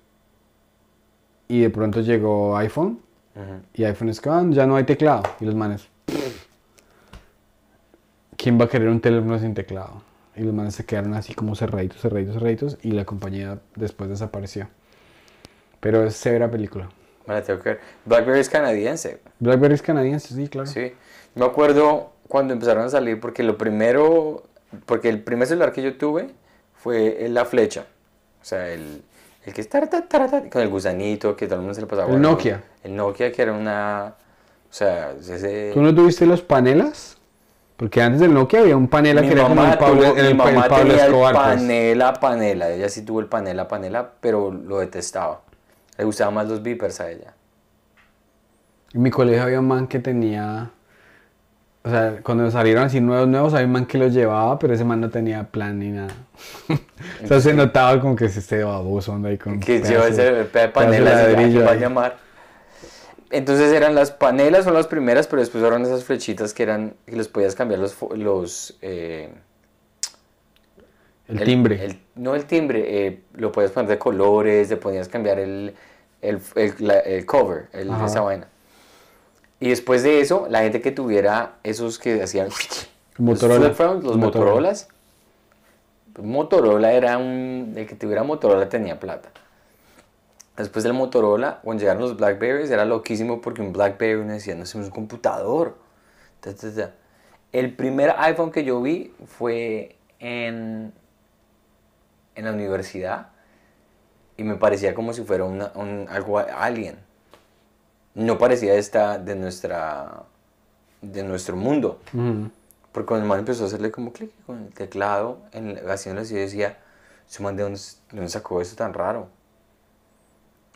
A: Y de pronto llegó iPhone. Y iPhone es que "Ah, ya no hay teclado. Y los manes. ¿Quién va a querer un teléfono sin teclado? Y los manes se quedaron así como cerraditos, cerraditos, cerraditos. Y la compañía después desapareció. Pero es severa película.
B: Me la tengo que ver. Blackberry es canadiense.
A: Blackberry es canadiense, sí, claro.
B: Sí. Me acuerdo cuando empezaron a salir, porque lo primero, porque el primer celular que yo tuve fue la flecha. O sea, el, el que es tarata, tarata, con el gusanito, que todo el mundo se le pasaba.
A: El Nokia.
B: El Nokia, que era una. O sea, ese.
A: ¿Tú no tuviste los panelas? Porque antes del Nokia había un panela
B: mi
A: que era como el Pablo,
B: tuvo-
A: el,
B: mi
A: el
B: mamá
A: Pablo
B: tenía
A: Escobar.
B: el
A: pues.
B: panela, panela. Ella sí tuvo el panela, panela, pero lo detestaba. Le gustaban más los beepers a ella.
A: En mi colegio había un man que tenía. O sea, cuando salieron así nuevos, nuevos, había un man que los llevaba, pero ese man no tenía plan ni nada. o sea, se notaba como que se este baboso anda ahí con.
B: que lleva ese
A: pedazo de ladrillo
B: ¿quién va a llamar. Entonces eran las panelas, son las primeras, pero después eran esas flechitas que eran, que les podías cambiar los, los eh,
A: El timbre.
B: el- no el timbre, eh, lo podías poner de colores, le podías cambiar el, el, el- la- cover, esa vaina. Y después de eso, la gente que tuviera esos que hacían
A: Motorola.
B: los
A: Motorola.
B: Motorolas. Motorola era un. El que tuviera Motorola tenía plata. Después del Motorola, cuando llegaron los Blackberries, era loquísimo porque un Blackberry uno decía, no es un computador. Ta, ta, ta. El primer iPhone que yo vi fue en, en la universidad y me parecía como si fuera una- un, algo alien. No parecía esta de nuestra de nuestro mundo.
A: Ujú.
B: Porque cuando el man empezó a hacerle como clic con el teclado, en, haciéndolo así, decía, ¿su man de dónde, de dónde sacó esto tan raro?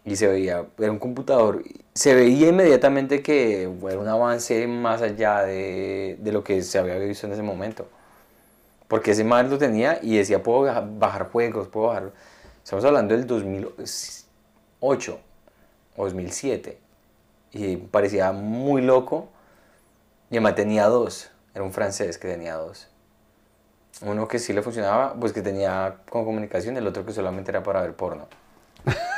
B: Y se veía, era un computador, se veía inmediatamente que era un avance más allá de, de lo que se había visto en ese momento. Porque ese man lo tenía y decía, puedo baja- bajar juegos, puedo bajar... Estamos hablando del 2008 o 2007. Y parecía muy loco. Y además tenía dos. Era un francés que tenía dos. Uno que sí le funcionaba, pues que tenía con comunicación, el otro que solamente era para ver porno.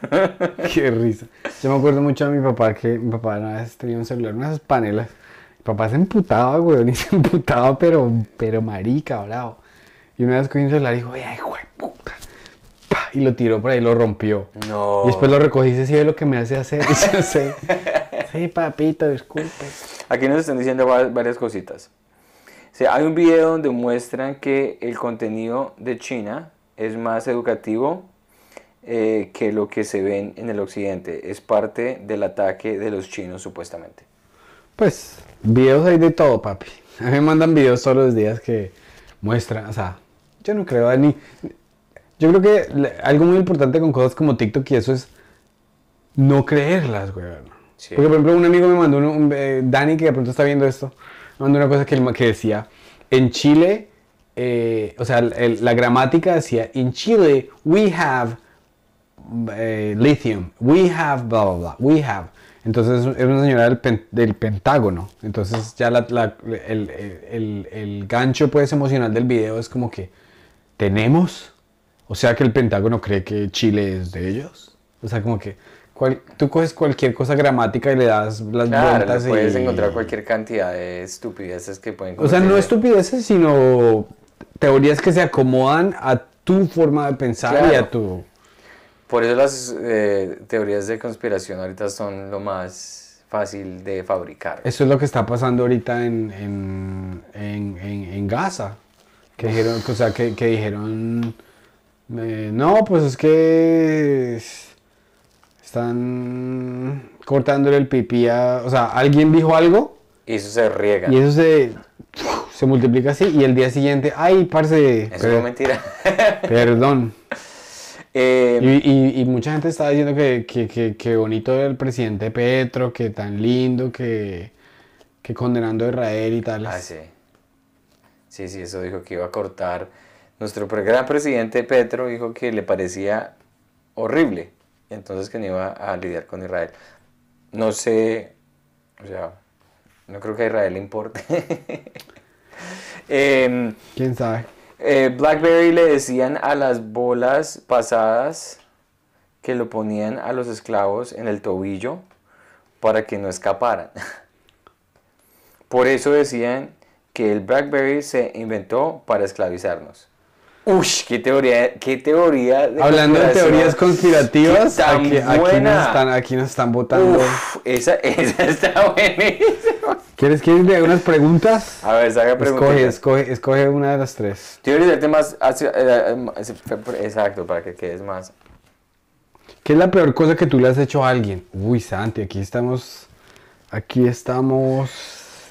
A: Qué risa. Yo me acuerdo mucho de mi papá que mi papá una vez tenía un celular, unas panelas. Mi papá se emputaba, weón, y se emputaba, pero, pero marica, bravo. Y una vez cogió un celular y dijo, ay, hijo de puta. Y lo tiró por ahí, lo rompió.
B: No.
A: Y después lo recogí y dice, sí, ve lo que me hace hacer. Y yo sé, sí, papito, disculpe.
B: Aquí nos están diciendo va- varias cositas. O sea, hay un video donde muestran que el contenido de China es más educativo eh, que lo que se ve en- en el occidente. Es parte del ataque de los chinos, supuestamente.
A: Pues, videos hay de todo, papi. A mí me mandan videos todos los días que muestran, o sea, yo no creo ni... Yo creo que algo muy importante con cosas como TikTok y eso es no creerlas, güey.
B: Sí.
A: Porque, por ejemplo, un amigo me mandó, un, un- eh, Dani, que de pronto está viendo esto, me mandó una cosa que, él que decía, en Chile, eh, o sea, el- la gramática decía, in Chile, we have eh, lithium, we have bla bla bla, we have. Entonces es una señora del, pen- del Pentágono. Entonces ya la- la- el, el- el- el gancho pues emocional del video es como que tenemos, o sea que el Pentágono cree que Chile es de ellos. O sea como que cual- tú coges cualquier cosa gramática y le das las
B: Claro,
A: vueltas
B: le puedes
A: y-
B: encontrar cualquier cantidad de estupideces que pueden
A: O sea, no estupideces, sino teorías que se acomodan a tu forma de pensar y a tu...
B: Por eso las eh, teorías de conspiración ahorita son lo más fácil de fabricar.
A: Eso es lo que está pasando ahorita en, en, en, en- Gaza. Que dijeron, o sea, que, que dijeron, eh, no, pues es que es- están cortándole el pipí a, o sea, alguien dijo algo
B: Y eso se riega.
A: y eso se, se multiplica así y el día siguiente, ay, parce,
B: Eso
A: per-
B: es mentira.
A: perdón.
B: Eh,
A: Y, y- y mucha gente estaba diciendo que, que, que, que bonito el presidente Petro, que tan lindo, que, condenando a Israel y tal.
B: ah, sí. Sí, sí, eso dijo que iba a cortar. Nuestro gran presidente Petro dijo que le parecía horrible. y Entonces que no iba a lidiar con Israel. No sé, o sea, no creo que a Israel le importe. Em,
A: ¿Quién sabe?
B: Eh, Blackberry le decían a las bolas pasadas que lo ponían a los esclavos en el tobillo para que no escaparan. Por eso decían que el Blackberry se inventó para esclavizarnos. Uy, qué teoría, qué teoría. de
A: Hablando de teorías conspirativas,
B: tan
A: aquí, nos están, aquí nos están votando.
B: Uf, esa, esa está buenísima.
A: ¿Quieres que le haga unas preguntas?
B: A ver,
A: Escoge,
B: preguntas.
A: escoge, escoge una de las tres.
B: Decirte más, hacia- eh, eh, exacto, para que quedes más.
A: ¿Qué es la peor cosa que tú le has hecho a alguien? Uy, Santi, aquí estamos. Aquí estamos.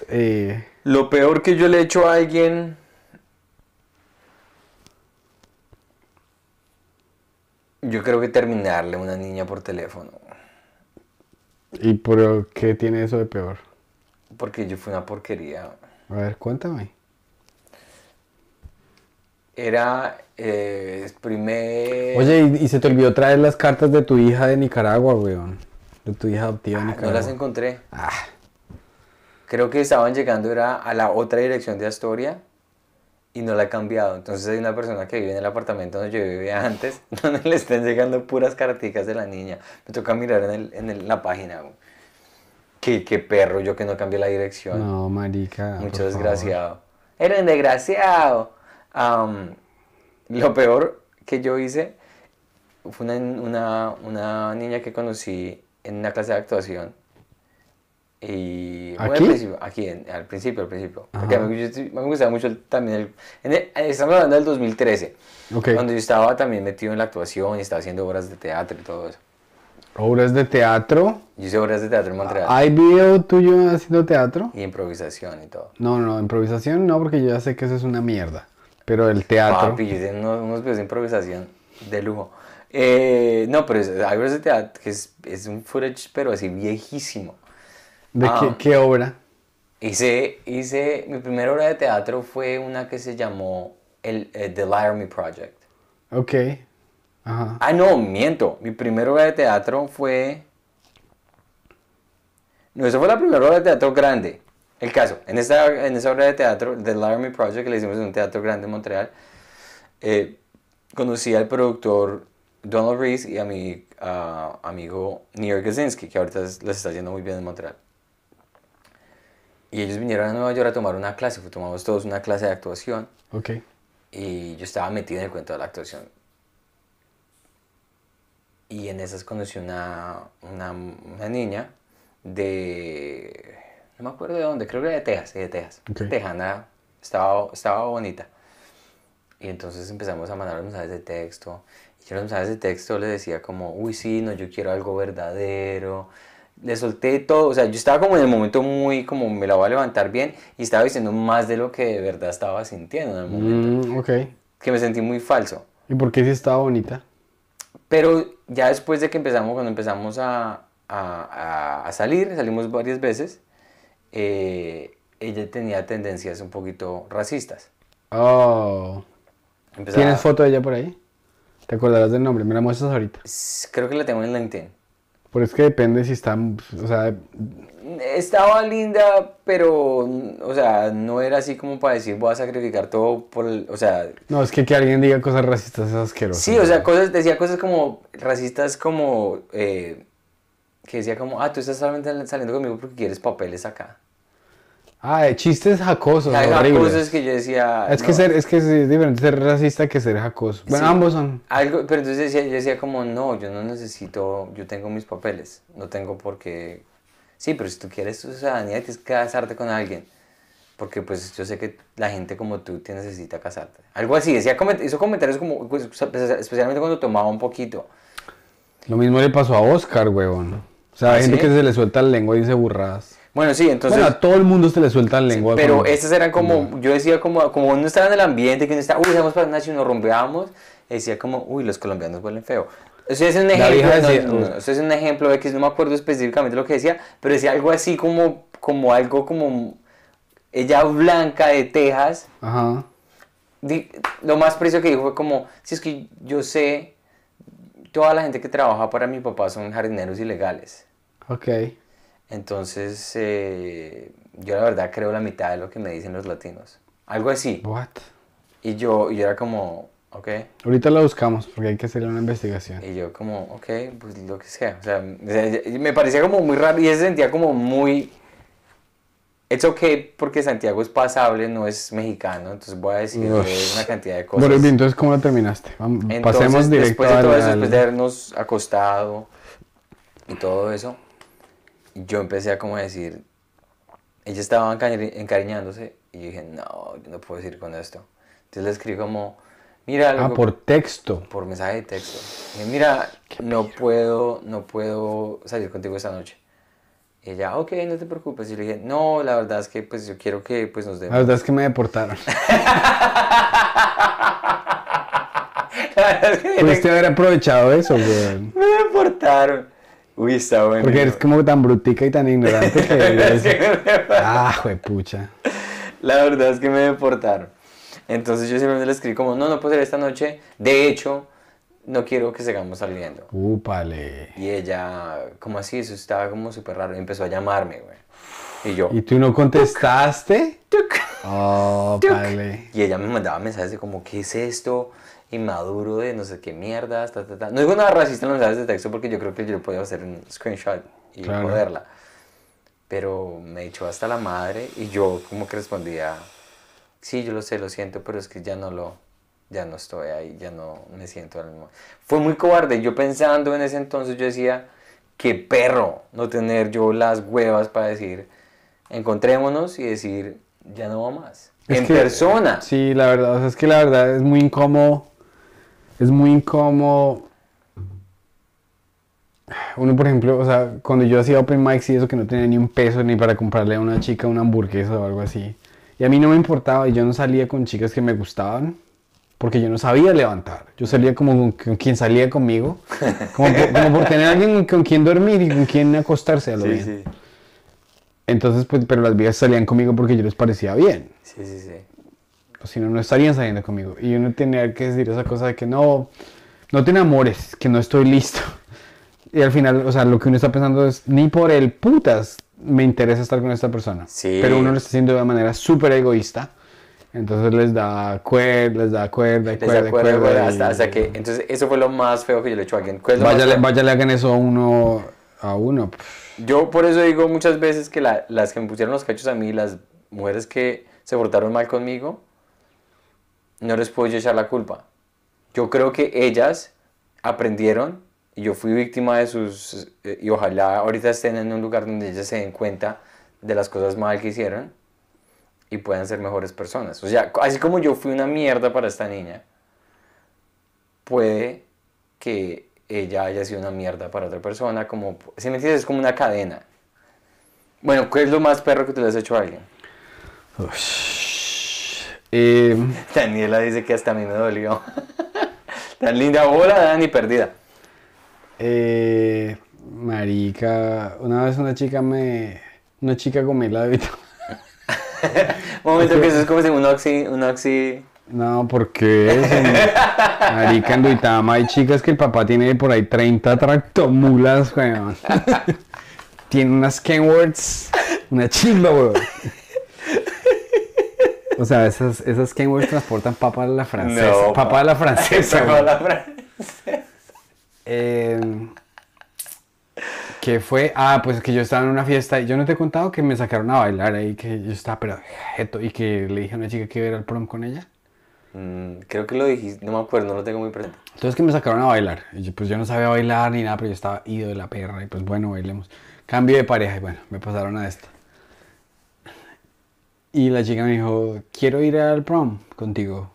A: eh,
B: Lo peor que yo le he hecho a alguien. Yo creo que terminarle a una niña por teléfono.
A: ¿Y por qué tiene eso de peor?
B: Porque yo fui una porquería.
A: A ver, cuéntame.
B: Era eh, primer.
A: Oye, ¿y, y se te olvidó traer las cartas de tu hija de Nicaragua, weón? De tu hija adoptiva de
B: Ah,
A: Nicaragua.
B: no las encontré.
A: Ah,
B: Creo que estaban llegando era a la otra dirección de Astoria y no la he cambiado. Entonces hay una persona que vive en el apartamento donde yo vivía antes, donde le están llegando puras carticas de la niña. Me toca mirar en, el- en el- la página. qué, qué perro, yo que no cambié la dirección.
A: No, marica.
B: Mucho desgraciado. Era un desgraciado. Lo peor que yo hice fue una, una, una niña que conocí en una clase de actuación. Y bueno,
A: ¿Aquí?
B: al principio, aquí, en- al principio, al principio. Porque a
A: Ajá.
B: mí, yo estoy- me gustaba mucho el- también el, en el- Estamos hablando del 2013.
A: favor. Ok.
B: Cuando yo estaba también metido en la actuación y estaba haciendo obras de teatro y todo eso.
A: Obras de teatro.
B: Yo hice obras de teatro en Montreal.
A: ¿Hay video tuyo haciendo teatro?
B: Y improvisación y todo.
A: No, no, improvisación no, porque yo ya sé que eso es una mierda. Pero el teatro.
B: Papi, yo tengo unos, unos videos de improvisación de lujo. Eh, no, pero es, hay obras de teatro que es, es un footage, pero así viejísimo.
A: ¿De
B: Ah.
A: qué, qué obra?
B: Hice, hice, mi primera obra de teatro fue una que se llamó el, eh, The Laramie Project.
A: Ok. Ajá.
B: Ah, no, miento. Mi primera obra de teatro fue... No, esa fue la primera obra de teatro grande. El caso, en, esta, en esa obra de teatro, The Laramie Project, que le hicimos en un teatro grande en Montreal, eh, conocí al productor Donald Reese y a mi amigo Nir Gazinski, que ahorita es- les está yendo muy bien en Montreal. Y ellos vinieron a Nueva York a tomar una clase, tomamos todos una clase de actuación
A: Ok.
B: y yo estaba metido en el cuento de la actuación. Y en esas conocí una, una, una niña de... No me acuerdo de dónde, creo que de Texas, de Texas.
A: Ok.
B: Tejana, estaba, estaba bonita. Y entonces empezamos a mandar los mensajes de texto. Y yo los mensajes de texto le decía como, uy, sí, no, yo quiero algo verdadero. Le solté todo, o sea, yo estaba como en el momento muy, como me la voy a levantar bien. Y estaba diciendo más de lo que de verdad estaba sintiendo en el momento
A: Mm, ok.
B: que me sentí muy falso.
A: ¿Y por qué si estaba bonita?
B: Pero ya después de que empezamos, cuando empezamos a, a- a- salir, salimos varias veces, eh, ella tenía tendencias un poquito racistas.
A: Oh.
B: Empezaba-
A: ¿Tienes foto de ella por ahí? ¿Te acordarás del nombre? Me la muestras ahorita.
B: Creo que la tengo en LinkedIn.
A: Por es que depende si está, o sea,
B: Estaba linda, pero, o sea, no era así como para decir voy a sacrificar todo por el, o sea,
A: no, es que que alguien diga cosas racistas es asqueroso.
B: sí, o sea, cosas, decía cosas como racistas como, eh, que decía como, ah, tú estás solamente saliendo conmigo porque quieres papeles acá.
A: Ah, de chistes jacosos,
B: Hay cosas que yo decía.
A: Es que,
B: no.
A: ser, es que es diferente ser racista que ser jacoso. Bueno,
B: Sí.
A: ambos son.
B: Algo, pero entonces decía, yo decía como, no, yo no necesito, yo tengo mis papeles, no tengo por qué... Sí, pero si tú quieres tu ciudadanía tienes que casarte con alguien, porque pues yo sé que la gente como tú te necesita casarte. Algo así, decía, hizo comentarios como, pues, especialmente cuando tomaba un poquito.
A: Lo mismo le pasó a Oscar, huevón. O sea, hay
B: ¿Ah,
A: gente
B: sí?
A: que se le suelta la lengua y dice burradas.
B: Bueno, sí, entonces...
A: bueno, a todo el mundo se le suelta la lengua.
B: Pero
A: cuando-
B: estas eran como, yo decía como, como uno estaba en el ambiente, que uno estaba, uy, vamos para Nacho y nos rompeábamos, decía como, uy, los colombianos huelen feo. Eso es un ejemplo, no,
A: decía,
B: no, no, es un ejemplo de que no me acuerdo específicamente lo que decía, pero decía algo así como, como algo como, ella blanca de Texas,
A: Ajá.
B: di- lo más preciso que dijo fue como, si es que yo sé, toda la gente que trabaja para mi papá son jardineros ilegales.
A: Ok.
B: Entonces, eh, yo la verdad creo la mitad de lo que me dicen los latinos. Algo así.
A: What?
B: Y yo, y yo era como, ok.
A: Ahorita la buscamos porque hay que hacer una investigación.
B: Y yo como, ok, pues lo que sea. O sea, me parecía como muy raro y se sentía como muy... It's okay porque Santiago es pasable, no es mexicano, entonces voy a decir una cantidad de cosas.
A: Bueno, bien, entonces, ¿cómo la terminaste? Vamos,
B: Entonces,
A: pasemos directo
B: después de todo eso,
A: al-
B: después de habernos acostado y todo eso, yo empecé a como decir, ella estaba encari- encariñándose y yo dije, no, yo no puedo seguir con esto. Entonces le escribí como, mira,
A: Ah, por texto.
B: por mensaje de texto. Dije, mira, no puedo, no puedo salir contigo esta noche. Y ella, ok, no te preocupes. Y le dije, no, la verdad es que pues yo quiero que pues nos
A: La
B: demos.
A: verdad es que me deportaron.
B: La
A: Pudiste haber aprovechado eso, weón.
B: me deportaron. Uy, está bueno.
A: Porque eres como tan brutica y tan ignorante que...
B: La verdad es que me deportaron.
A: ah, pucha.
B: La verdad es que me deportaron. Entonces yo simplemente le escribí como, no, no puedo ser esta noche. De hecho, no quiero que sigamos saliendo.
A: Úpale.
B: Y ella, como así, eso estaba como súper raro. Y empezó a llamarme, güey. Y yo,
A: ¿Y tú no contestaste?
B: tuc,
A: Oh,
B: tuc.
A: vale.
B: Y ella me mandaba mensajes de como, ¿qué es esto? Inmaduro de no sé qué mierdas, ta, ta, ta. No digo nada racista en los mensajes de texto porque yo creo que yo podía hacer un screenshot y
A: Claro.
B: joderla. pero me echó hasta la madre y yo como que respondía, sí, yo lo sé, lo siento, pero es que ya no lo, ya no estoy ahí, ya no me siento al mismo. Fue muy cobarde, yo pensando en ese entonces, yo decía, qué perro no tener yo las huevas para decir, encontrémonos y decir, ya no va más. en persona.
A: Sí, la verdad, o sea, es que la verdad es muy incómodo, es muy incómodo uno, por ejemplo, o sea, cuando yo hacía open mics y eso que no tenía ni un peso ni para comprarle a una chica una hamburguesa o algo así. Y a mí no me importaba y yo no salía con chicas que me gustaban porque yo no sabía levantar. Yo salía como con, quien salía conmigo, como por, tener alguien con quien dormir y con quien acostarse a lo bien. Sí. Entonces, pues, pero las viejas salían conmigo porque yo les parecía bien.
B: Sí, sí, sí.
A: O si no, no estarían saliendo conmigo. Y uno tenía que decir esa cosa de que no, no te enamores, que no estoy listo. Y al final, o sea, lo que uno está pensando es, ni por el putas me interesa estar con esta persona.
B: Sí.
A: Pero uno lo está haciendo de manera súper egoísta. Entonces les da cuerda, les da cuerda, y cuerda, cuerda.
B: hasta, hasta, que, entonces eso fue lo más feo que yo le he hecho a alguien.
A: Váyale, váyale hagan eso a uno. A uno.
B: Yo por eso digo muchas veces que la, las que me pusieron los cachos a mí, las mujeres que se portaron mal conmigo, no les puedo echar la culpa. Yo creo que ellas aprendieron y yo fui víctima de sus, eh, y ojalá ahorita estén en un lugar donde ellas se den cuenta de las cosas mal que hicieron y puedan ser mejores personas. O sea, así como yo fui una mierda para esta niña, puede que ella haya sido una mierda para otra persona, como, si me entiendes, es como una cadena. Bueno, ¿qué es lo más perro que te le has hecho a alguien?
A: Eh,
B: Daniela dice que hasta a mí me dolió. Tan linda bola, Dani, perdida.
A: Eh, marica, una vez una chica me. Una chica con la de
B: Un momento que eso es como si un oxi. Un oxi...
A: No, porque Marica, en Duitama hay chicas que el papá tiene por ahí 30 tractomulas, weón. tiene unas Kenworths, una chimba, weón. O sea, esas, esas Kenworths transportan papa a la francesa. No, papa a la francesa. Papa la francesa. Eh, que fue, ah, pues que yo estaba en una fiesta y yo no te he contado que me sacaron a bailar ahí, que yo estaba, pero, y que le dije a una chica que iba a ir al prom con ella.
B: Mm, creo que lo dijiste, no me acuerdo, no lo tengo muy presente.
A: Entonces que me sacaron a bailar, y yo, pues yo no sabía bailar ni nada, pero yo estaba ido de la perra, y pues bueno, bailemos. Cambio de pareja, y bueno, me pasaron a esta. Y la chica me dijo, quiero ir al prom contigo.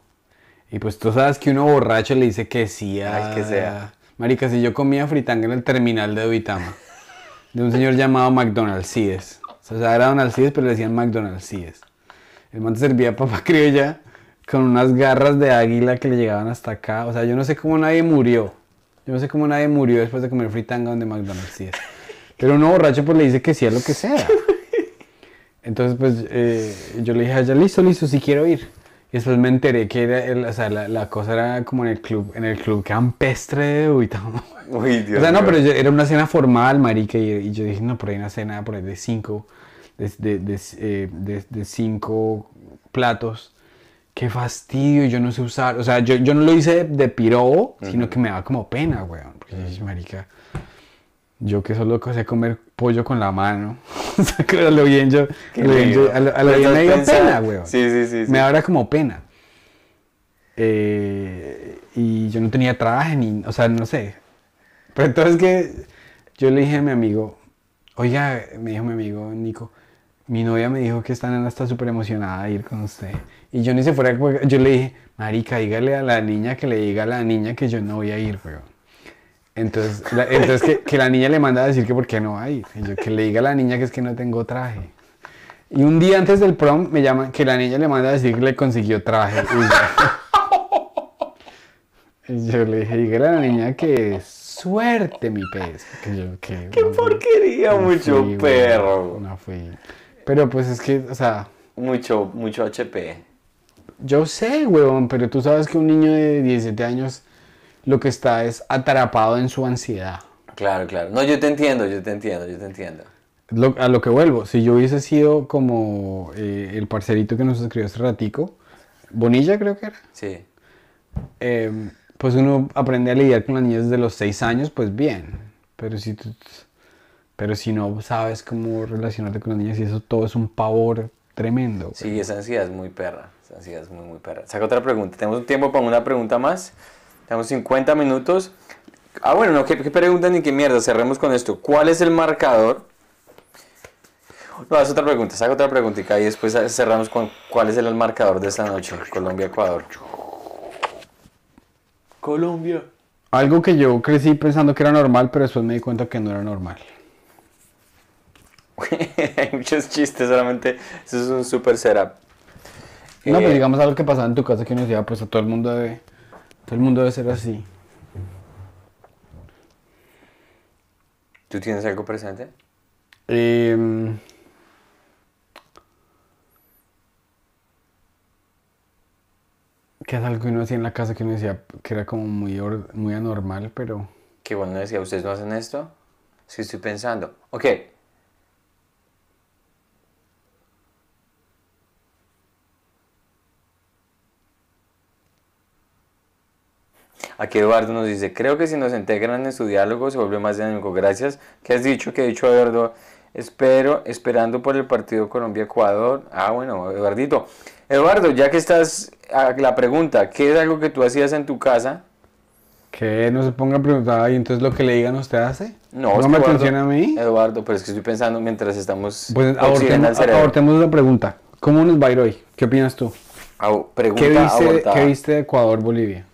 A: Y pues tú sabes que uno borracho le dice que sí a...
B: que sea.
A: Marica, si yo comía fritanga en el terminal de Duitama, de un señor llamado McDonald's. O sea, era Donald Cides, pero le decían McDonald's. El man servía papa criolla con unas garras de águila que le llegaban hasta acá. O sea, yo no sé cómo nadie murió. Yo no sé cómo nadie murió después de comer fritanga donde McDonald's Cides. Pero uno borracho pues le dice que sí a lo que sea. Entonces pues eh, yo le dije a ella, listo, listo, si quiero ir. Y después me enteré que era o sea, la, la, cosa era como en el club, en el club campestre de Uitama.
B: Uy, Dios
A: O sea, no, pero era una cena formal, marica, y, yo dije, no, por ahí una cena por ahí de cinco, de, de, de, eh, de, cinco platos. Qué fastidio, yo no sé usar, o sea, yo, yo no lo hice de, pirobo, sino que me daba como pena, weón. Porque yo dije, marica, yo que solo sé comer pollo con la mano. o sea, que a lo bien yo. A lo bien, yo, a lo, bien me dio pena, weón.
B: Sí, sí, sí,
A: Me daba como pena. Eh, y yo no tenía traje ni. O sea, no sé. Pero entonces que yo le dije a mi amigo, oiga, me dijo mi amigo Nico, mi novia me dijo que esta nena está súper emocionada de ir con usted. Y yo ni se fuera, yo le dije, marica, dígale a la niña que le diga a la niña que yo no voy a ir, weón. Entonces, entonces que, que, la niña le manda a decir que por qué no hay. Y yo, que le diga a la niña que es que no tengo traje. Y un día antes del prom me llaman que la niña le manda a decir que le consiguió traje. Y yo, le dije, dígale a la niña que suerte mi pez. Que yo, que,
B: ¡Qué porquería! mucho perro.
A: no fui. Pero pues es que, o sea...
B: Mucho, mucho HP.
A: Yo sé, huevón, pero tú sabes que un niño de 17 años lo que está es atrapado en su ansiedad.
B: Claro, claro. No, yo te entiendo, yo te entiendo, yo te entiendo.
A: a lo que vuelvo, si yo hubiese sido como eh, el parcerito que nos escribió hace ratico, Bonilla creo que era.
B: Sí.
A: Em, pues uno aprende a lidiar con las niñas desde los seis años, pues bien. Pero si tú... Pero si no sabes cómo relacionarte con las niñas y eso todo es un pavor tremendo. güey.
B: Sí, esa ansiedad es muy perra. Esa ansiedad es muy, muy perra. Saca otra pregunta. ¿Tenemos un tiempo para una pregunta más? Tenemos 50 minutos. Ah, bueno, no, ¿qué, qué pregunta ni qué mierda? Cerremos con esto. ¿Cuál es el marcador? No, es otra pregunta. Saca otra preguntita y después cerramos con cuál es el marcador de esta noche. Colombia-Ecuador. Colombia.
A: Algo que yo crecí pensando que era normal, pero después me di cuenta que no era normal.
B: Hay muchos chistes, solamente eso es un super setup.
A: No,
B: Eh,
A: pero digamos algo que pasaba en tu casa que uno decía, pues a todo el mundo debe, todo el mundo debe ser así.
B: ¿Tú tienes algo presente?
A: Em, que es algo que uno hacía en la casa que uno decía que era como muy, or- muy anormal, pero...
B: Que bueno, decía, ¿ustedes no hacen esto? Sí, estoy pensando. Ok. Aquí Eduardo nos dice, creo que si nos integran en su diálogo se vuelve más dinámico. Gracias. ¿Qué has dicho? ¿Qué ha dicho Eduardo? Espero, esperando por el partido Colombia-Ecuador. Ah, bueno, Eduardito. Eduardo, ya que estás a la pregunta, ¿qué es algo que tú hacías en tu casa?
A: Que no se ponga a preguntar, "Ay, entonces lo que le digan usted hace.
B: No,
A: no me
B: Eduardo-
A: a mí.
B: Eduardo, pero es que estoy pensando mientras estamos
A: Pues abortemos, esa pregunta. ¿Cómo nos va a ir hoy? ¿Qué opinas tú?
B: Pregunta
A: ¿Qué viste,
B: abortada.
A: ¿qué viste de Ecuador-Bolivia?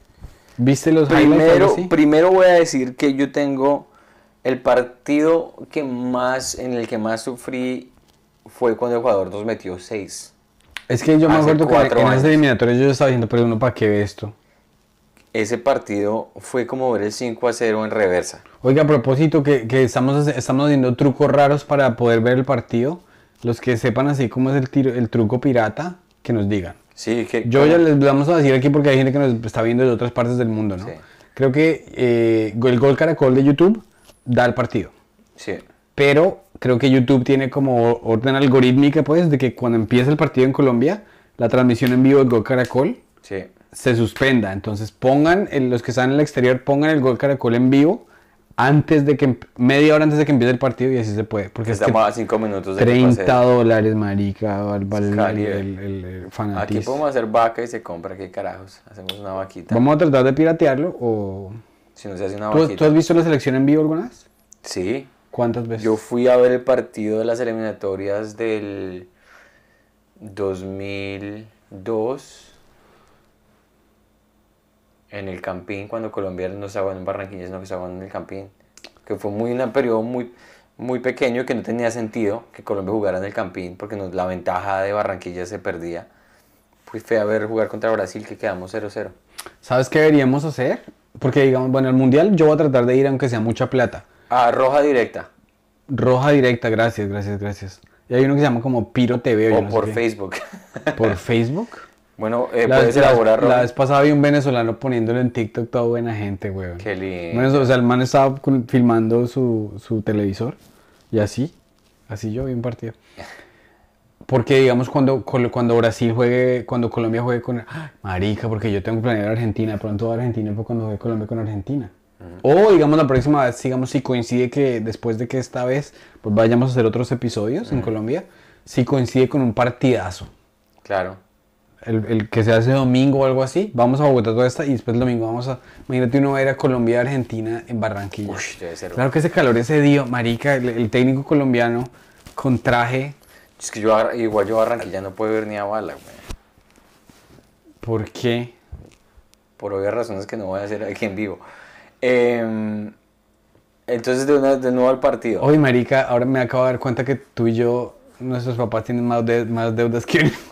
A: ¿Viste los
B: Primero, primero voy a decir que yo tengo el partido que más, en el que más sufrí fue cuando Ecuador nos metió 6.
A: Es que yo me acuerdo que en
B: años.
A: ese eliminatorio yo estaba diciendo, pero uno para qué ve esto.
B: Ese partido fue como ver el 5 a 0 en reversa.
A: Oiga, a propósito, que, que estamos, estamos haciendo trucos raros para poder ver el partido. Los que sepan así cómo es el, tiro, el truco pirata, que nos digan.
B: Sí, que
A: Yo ya les vamos a decir aquí porque hay gente que nos está viendo de otras partes del mundo, ¿no?
B: Sí.
A: Creo que eh, el Gol Caracol de YouTube da el partido.
B: Sí,
A: Pero creo que YouTube tiene como orden algorítmica, pues, de que cuando empieza el partido en Colombia, la transmisión en vivo del Gol Caracol
B: sí.
A: se suspenda. Entonces pongan, los que están en el exterior, pongan el Gol Caracol en vivo antes de que, emp- media hora antes de que empiece el partido y así se puede. Porque es que
B: Estamos a 5 minutos de que
A: 30
B: pase.
A: dólares, marica, vale, el, el- el- el- el
B: Aquí
A: fanatismo.
B: podemos hacer vaca y se compra, ¿qué carajos? Hacemos una vaquita.
A: Vamos a tratar de piratearlo o...
B: Si no se hace una
A: ¿Tú,
B: vaquita.
A: tú has visto la selección en vivo alguna vez?
B: Sí,
A: ¿Cuántas veces?
B: Yo fui a ver el partido de las eliminatorias del 2002 en el Campín, cuando Colombia no estaba en Barranquilla, sino que estaba en el Campín. Que fue muy un periodo muy, muy pequeño que no tenía sentido que Colombia jugara en el Campín, porque nos- la ventaja de Barranquilla se perdía. Fui fui a ver jugar contra Brasil, que quedamos 0-0.
A: ¿Sabes qué deberíamos hacer? Porque digamos, bueno, el mundial yo voy a tratar de ir aunque sea mucha plata.
B: Ah, roja directa.
A: Roja directa, gracias, gracias, gracias. Y hay uno que se llama como Piro TV o, no
B: por. Facebook.
A: ¿Por Facebook?
B: Bueno, eh,
A: La,
B: puedes
A: vez- la-
B: elaborar
A: la
B: roja.
A: vez pasada vi un venezolano poniéndolo en TikTok, todo buena gente, weón.
B: Qué lindo.
A: Bueno, o sea, el man estaba filmando su, su televisor y así, así yo vi un partido. Porque, digamos, cuando, cuando Brasil juegue, cuando Colombia juegue con... ¡Ay, Marica, porque yo tengo planeado Argentina, pronto Argentina fue cuando juegue Colombia con Argentina. O, digamos, la próxima vez, digamos, si coincide que después de que esta vez pues vayamos a hacer otros episodios en Colombia, si coincide con un partidazo,
B: Claro.
A: El, el que se hace domingo o algo así, vamos a Bogotá toda esta y después el domingo vamos a... Imagínate uno va a ir a Colombia, Argentina en Barranquilla.
B: Ush, debe ser.
A: Claro que ese calor ese día, marica, el, el técnico colombiano con traje,
B: Es que yo igual yo a Barranquilla no puedo ver ni a bala, güey.
A: ¿por qué?
B: Por obvias razones que no voy a hacer aquí en vivo. Em, entonces, de, una- de nuevo al partido.
A: Oye, marica, ahora me acabo de dar cuenta que tú y yo, nuestros papás tienen más, de- más deudas que un.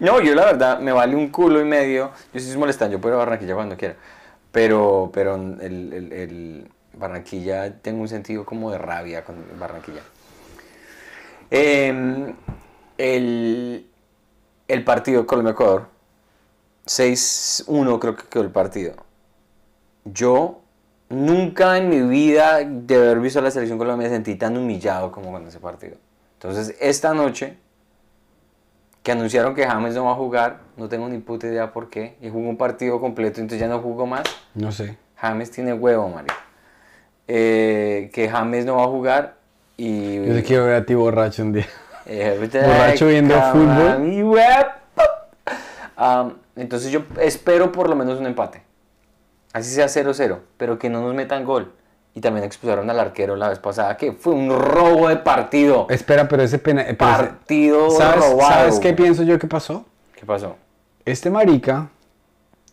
B: No, yo la verdad me vale un culo y medio. Yo sí estoy molestando, yo puedo ir a Barranquilla cuando quiera. Pero, pero el, el- el Barranquilla, tengo un sentido como de rabia con Barranquilla. Em, el, el partido Colombia-Ecuador, 6-1 creo que quedó el partido. Yo nunca en mi vida de haber visto a la selección colombiana me sentí tan humillado como con ese partido. Entonces, esta noche que anunciaron que James no va a jugar, no tengo ni puta idea por qué, y jugó un partido completo, entonces ya no jugó más.
A: No sé.
B: James tiene huevo, Mario. eh, que James no va a jugar y...
A: Yo te quiero ver a ti borracho un día.
B: Eh,
A: Borracho viendo fútbol.
B: Am, entonces yo espero por lo menos un empate. Así sea 0-0, pero que no nos metan gol. Y también expulsaron al arquero la vez pasada, que fue un robo de partido.
A: Espera, pero ese pena... pero ese-
B: Partido
A: ¿Sabes,
B: robado.
A: ¿Sabes qué pienso yo que pasó?
B: ¿Qué pasó?
A: Este marica,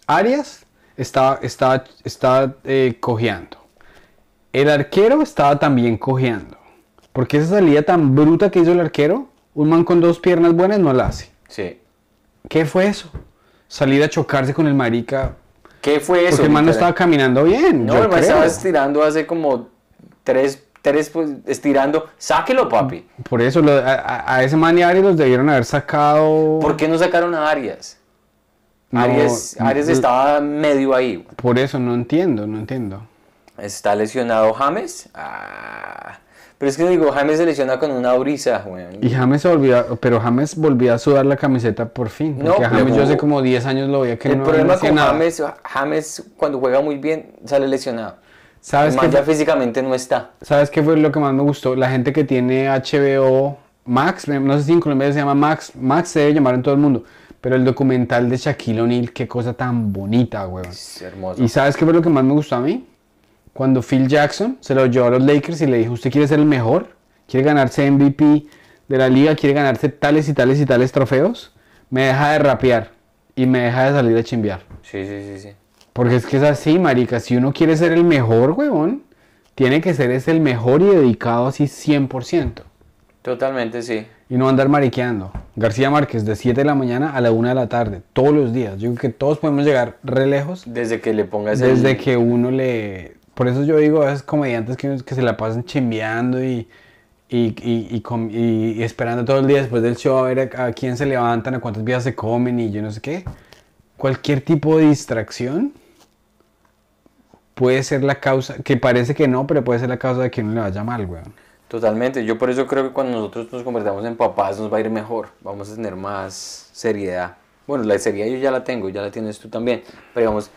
A: Arias, estaba, estaba, estaba eh, cojeando. El arquero estaba también cojeando. Porque esa salida tan bruta que hizo el arquero, un man con dos piernas buenas no la hace.
B: Sí.
A: ¿Qué fue eso? Salir a chocarse con el marica.
B: ¿Qué fue eso?
A: Porque el man no estaba caminando bien.
B: No,
A: yo
B: el man estaba estirando hace como tres, tres pues, estirando. Sáquelo, papi.
A: Por eso, lo- a, ese man y a Arias los debieron haber sacado.
B: ¿Por qué no sacaron a Arias?
A: No,
B: Arias, Arias estaba medio ahí.
A: Por eso, no entiendo, no entiendo.
B: ¿Está lesionado James? Ah. Pero es que digo, James se lesiona con una brisa, weón.
A: Y James se volvía, pero James volvía a sudar la camiseta por fin.
B: No,
A: Porque a James yo hace como 10 años lo veía que
B: El
A: no,
B: problema
A: no hacía
B: con
A: nada.
B: James, James cuando juega muy bien sale lesionado.
A: ¿Sabes
B: El man
A: qué,
B: ya físicamente no está.
A: ¿Sabes qué fue lo que más me gustó? La gente que tiene HBO Max, no sé si en Colombia se llama Max, Max se debe llamar en todo el mundo, pero el documental de Shaquille O'Neal, qué cosa tan bonita, weón.
B: Es hermoso.
A: ¿Y sabes qué fue lo que más me gustó a mí? Cuando Phil Jackson se lo llevó a los Lakers y le dijo, ¿usted quiere ser el mejor? ¿Quiere ganarse MVP de la liga? ¿Quiere ganarse tales y tales y tales trofeos? Me deja de rapear y me deja de salir de chimbear.
B: Sí, sí, sí, sí.
A: Porque es que es así, marica. Si uno quiere ser el mejor, huevón, tiene que ser es el mejor y dedicado así 100%.
B: Totalmente sí.
A: Y no andar mariqueando. García Márquez, de 7 de la mañana a la 1 de la tarde, todos los días. Yo creo que todos podemos llegar re lejos
B: Desde que le pongas el-
A: desde que uno le... Por eso yo digo a esos comediantes que, que se la pasan chimbeando y, y, y- y esperando todo el día después del show a ver a, a quién se levantan, a cuántas vidas se comen y yo no sé qué. Cualquier tipo de distracción puede ser la causa, que parece que no, pero puede ser la causa de que uno le vaya mal, weón.
B: Totalmente. Yo por eso creo que cuando nosotros nos convertamos en papás nos va a ir mejor. Vamos a tener más seriedad. Bueno, la seriedad yo ya la tengo, ya la tienes tú también. Pero digamos,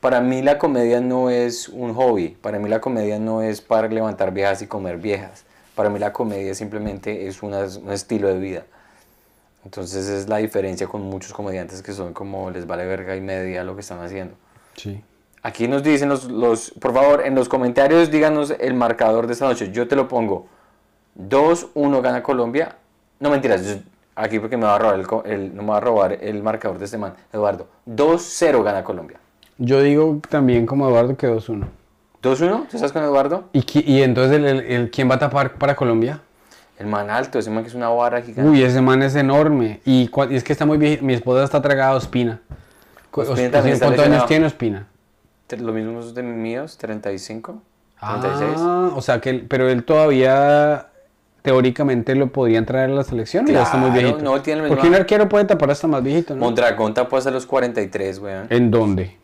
B: para mí la comedia no es un hobby. Para mí la comedia no es para levantar viejas y comer viejas. Para mí la comedia simplemente es una- un estilo de vida. Entonces es la diferencia con muchos comediantes que son como les vale verga y media lo que están haciendo.
A: Sí.
B: Aquí nos dicen los, los, por favor, en los comentarios díganos el marcador de esta noche. Yo te lo pongo. 2-1 gana Colombia. No mentiras, yo- aquí porque me va a robar el, el- no me va a robar el marcador de este man, Eduardo. 2-0 gana Colombia.
A: Yo digo también como Eduardo que 2-1.
B: ¿2-1? ¿Tú estás con Eduardo?
A: ¿Y, qui- y entonces el, el- el- quién va a tapar para Colombia?
B: El man alto, ese man que es una vara gigante.
A: Uy, ese man es enorme. Y, y es que está muy viejito. Mi esposa está tragada Ospina.
B: Ospina
A: ¿Cuántos años
B: lesionado.
A: tiene Ospina?
B: Los mismos de míos, 35, 36.
A: Ah, o sea que, pero él todavía teóricamente lo podía entrar a la selección o ya está muy
B: Claro,
A: viejito.
B: no, tiene el
A: Porque
B: mismo-
A: un arquero puede tapar hasta más viejito, ¿no?
B: Mondragón tapó hasta los 43, weón.
A: ¿En dónde?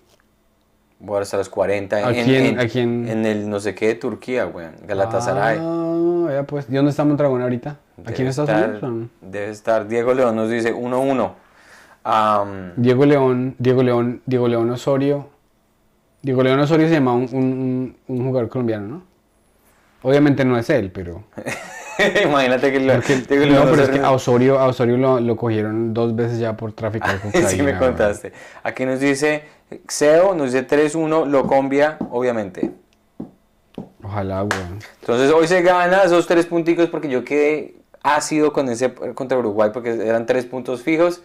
B: Bueno, hasta los 40.
A: ¿A
B: en,
A: quién-
B: en-
A: a quién?
B: en el no sé qué de Turquía, weón. Galatasaray.
A: Ah, ya pues. ¿Y dónde está Mondragón ahorita? ¿Aquí en
B: Debe
A: Estados
B: estar-
A: Unidos? o no?
B: Debe estar. Diego León nos dice 1-1. Am,
A: Diego León, Diego León, Diego León Osorio. Diego León Osorio se llama un, un- un- un jugador colombiano, ¿no? Obviamente no es él, pero.
B: imagínate que lo,
A: porque- no, pero es que a Osorio, a Osorio lo, lo cogieron dos veces ya por tráfico de cocaína.
B: sí me contaste. Aquí nos dice Xeo, nos dice 3-1, Locombia, obviamente.
A: Ojalá, weón.
B: Entonces hoy se gana esos tres punticos porque yo quedé ácido con ese contra Uruguay porque eran tres puntos fijos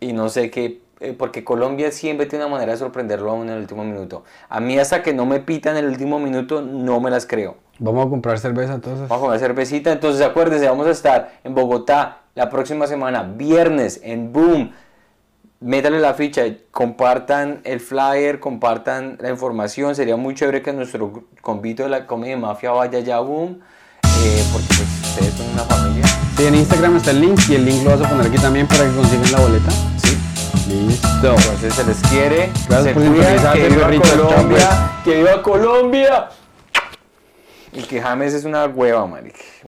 B: y no sé qué, eh, porque Colombia siempre tiene una manera de sorprenderlo a uno en el último minuto. A mí hasta que no me pitan en el último minuto no me las creo.
A: Vamos a comprar cerveza entonces.
B: Vamos a comer cervecita, entonces acuérdense, vamos a estar en Bogotá la próxima semana, viernes, en Boom. Métale la ficha, compartan el flyer, compartan la información. Sería muy chévere que nuestro convito de la comedia mafia vaya ya a Boom, eh, porque pues, ustedes son una familia.
A: Sí, en Instagram está el link y el link lo vas a poner aquí también para que consigan la boleta. Listo.
B: Entonces se les quiere.
A: Gracias
B: se
A: por
B: cuidan, que viva
A: Richard.
B: Colombia, que viva Colombia. Y que James es una hueva, marica.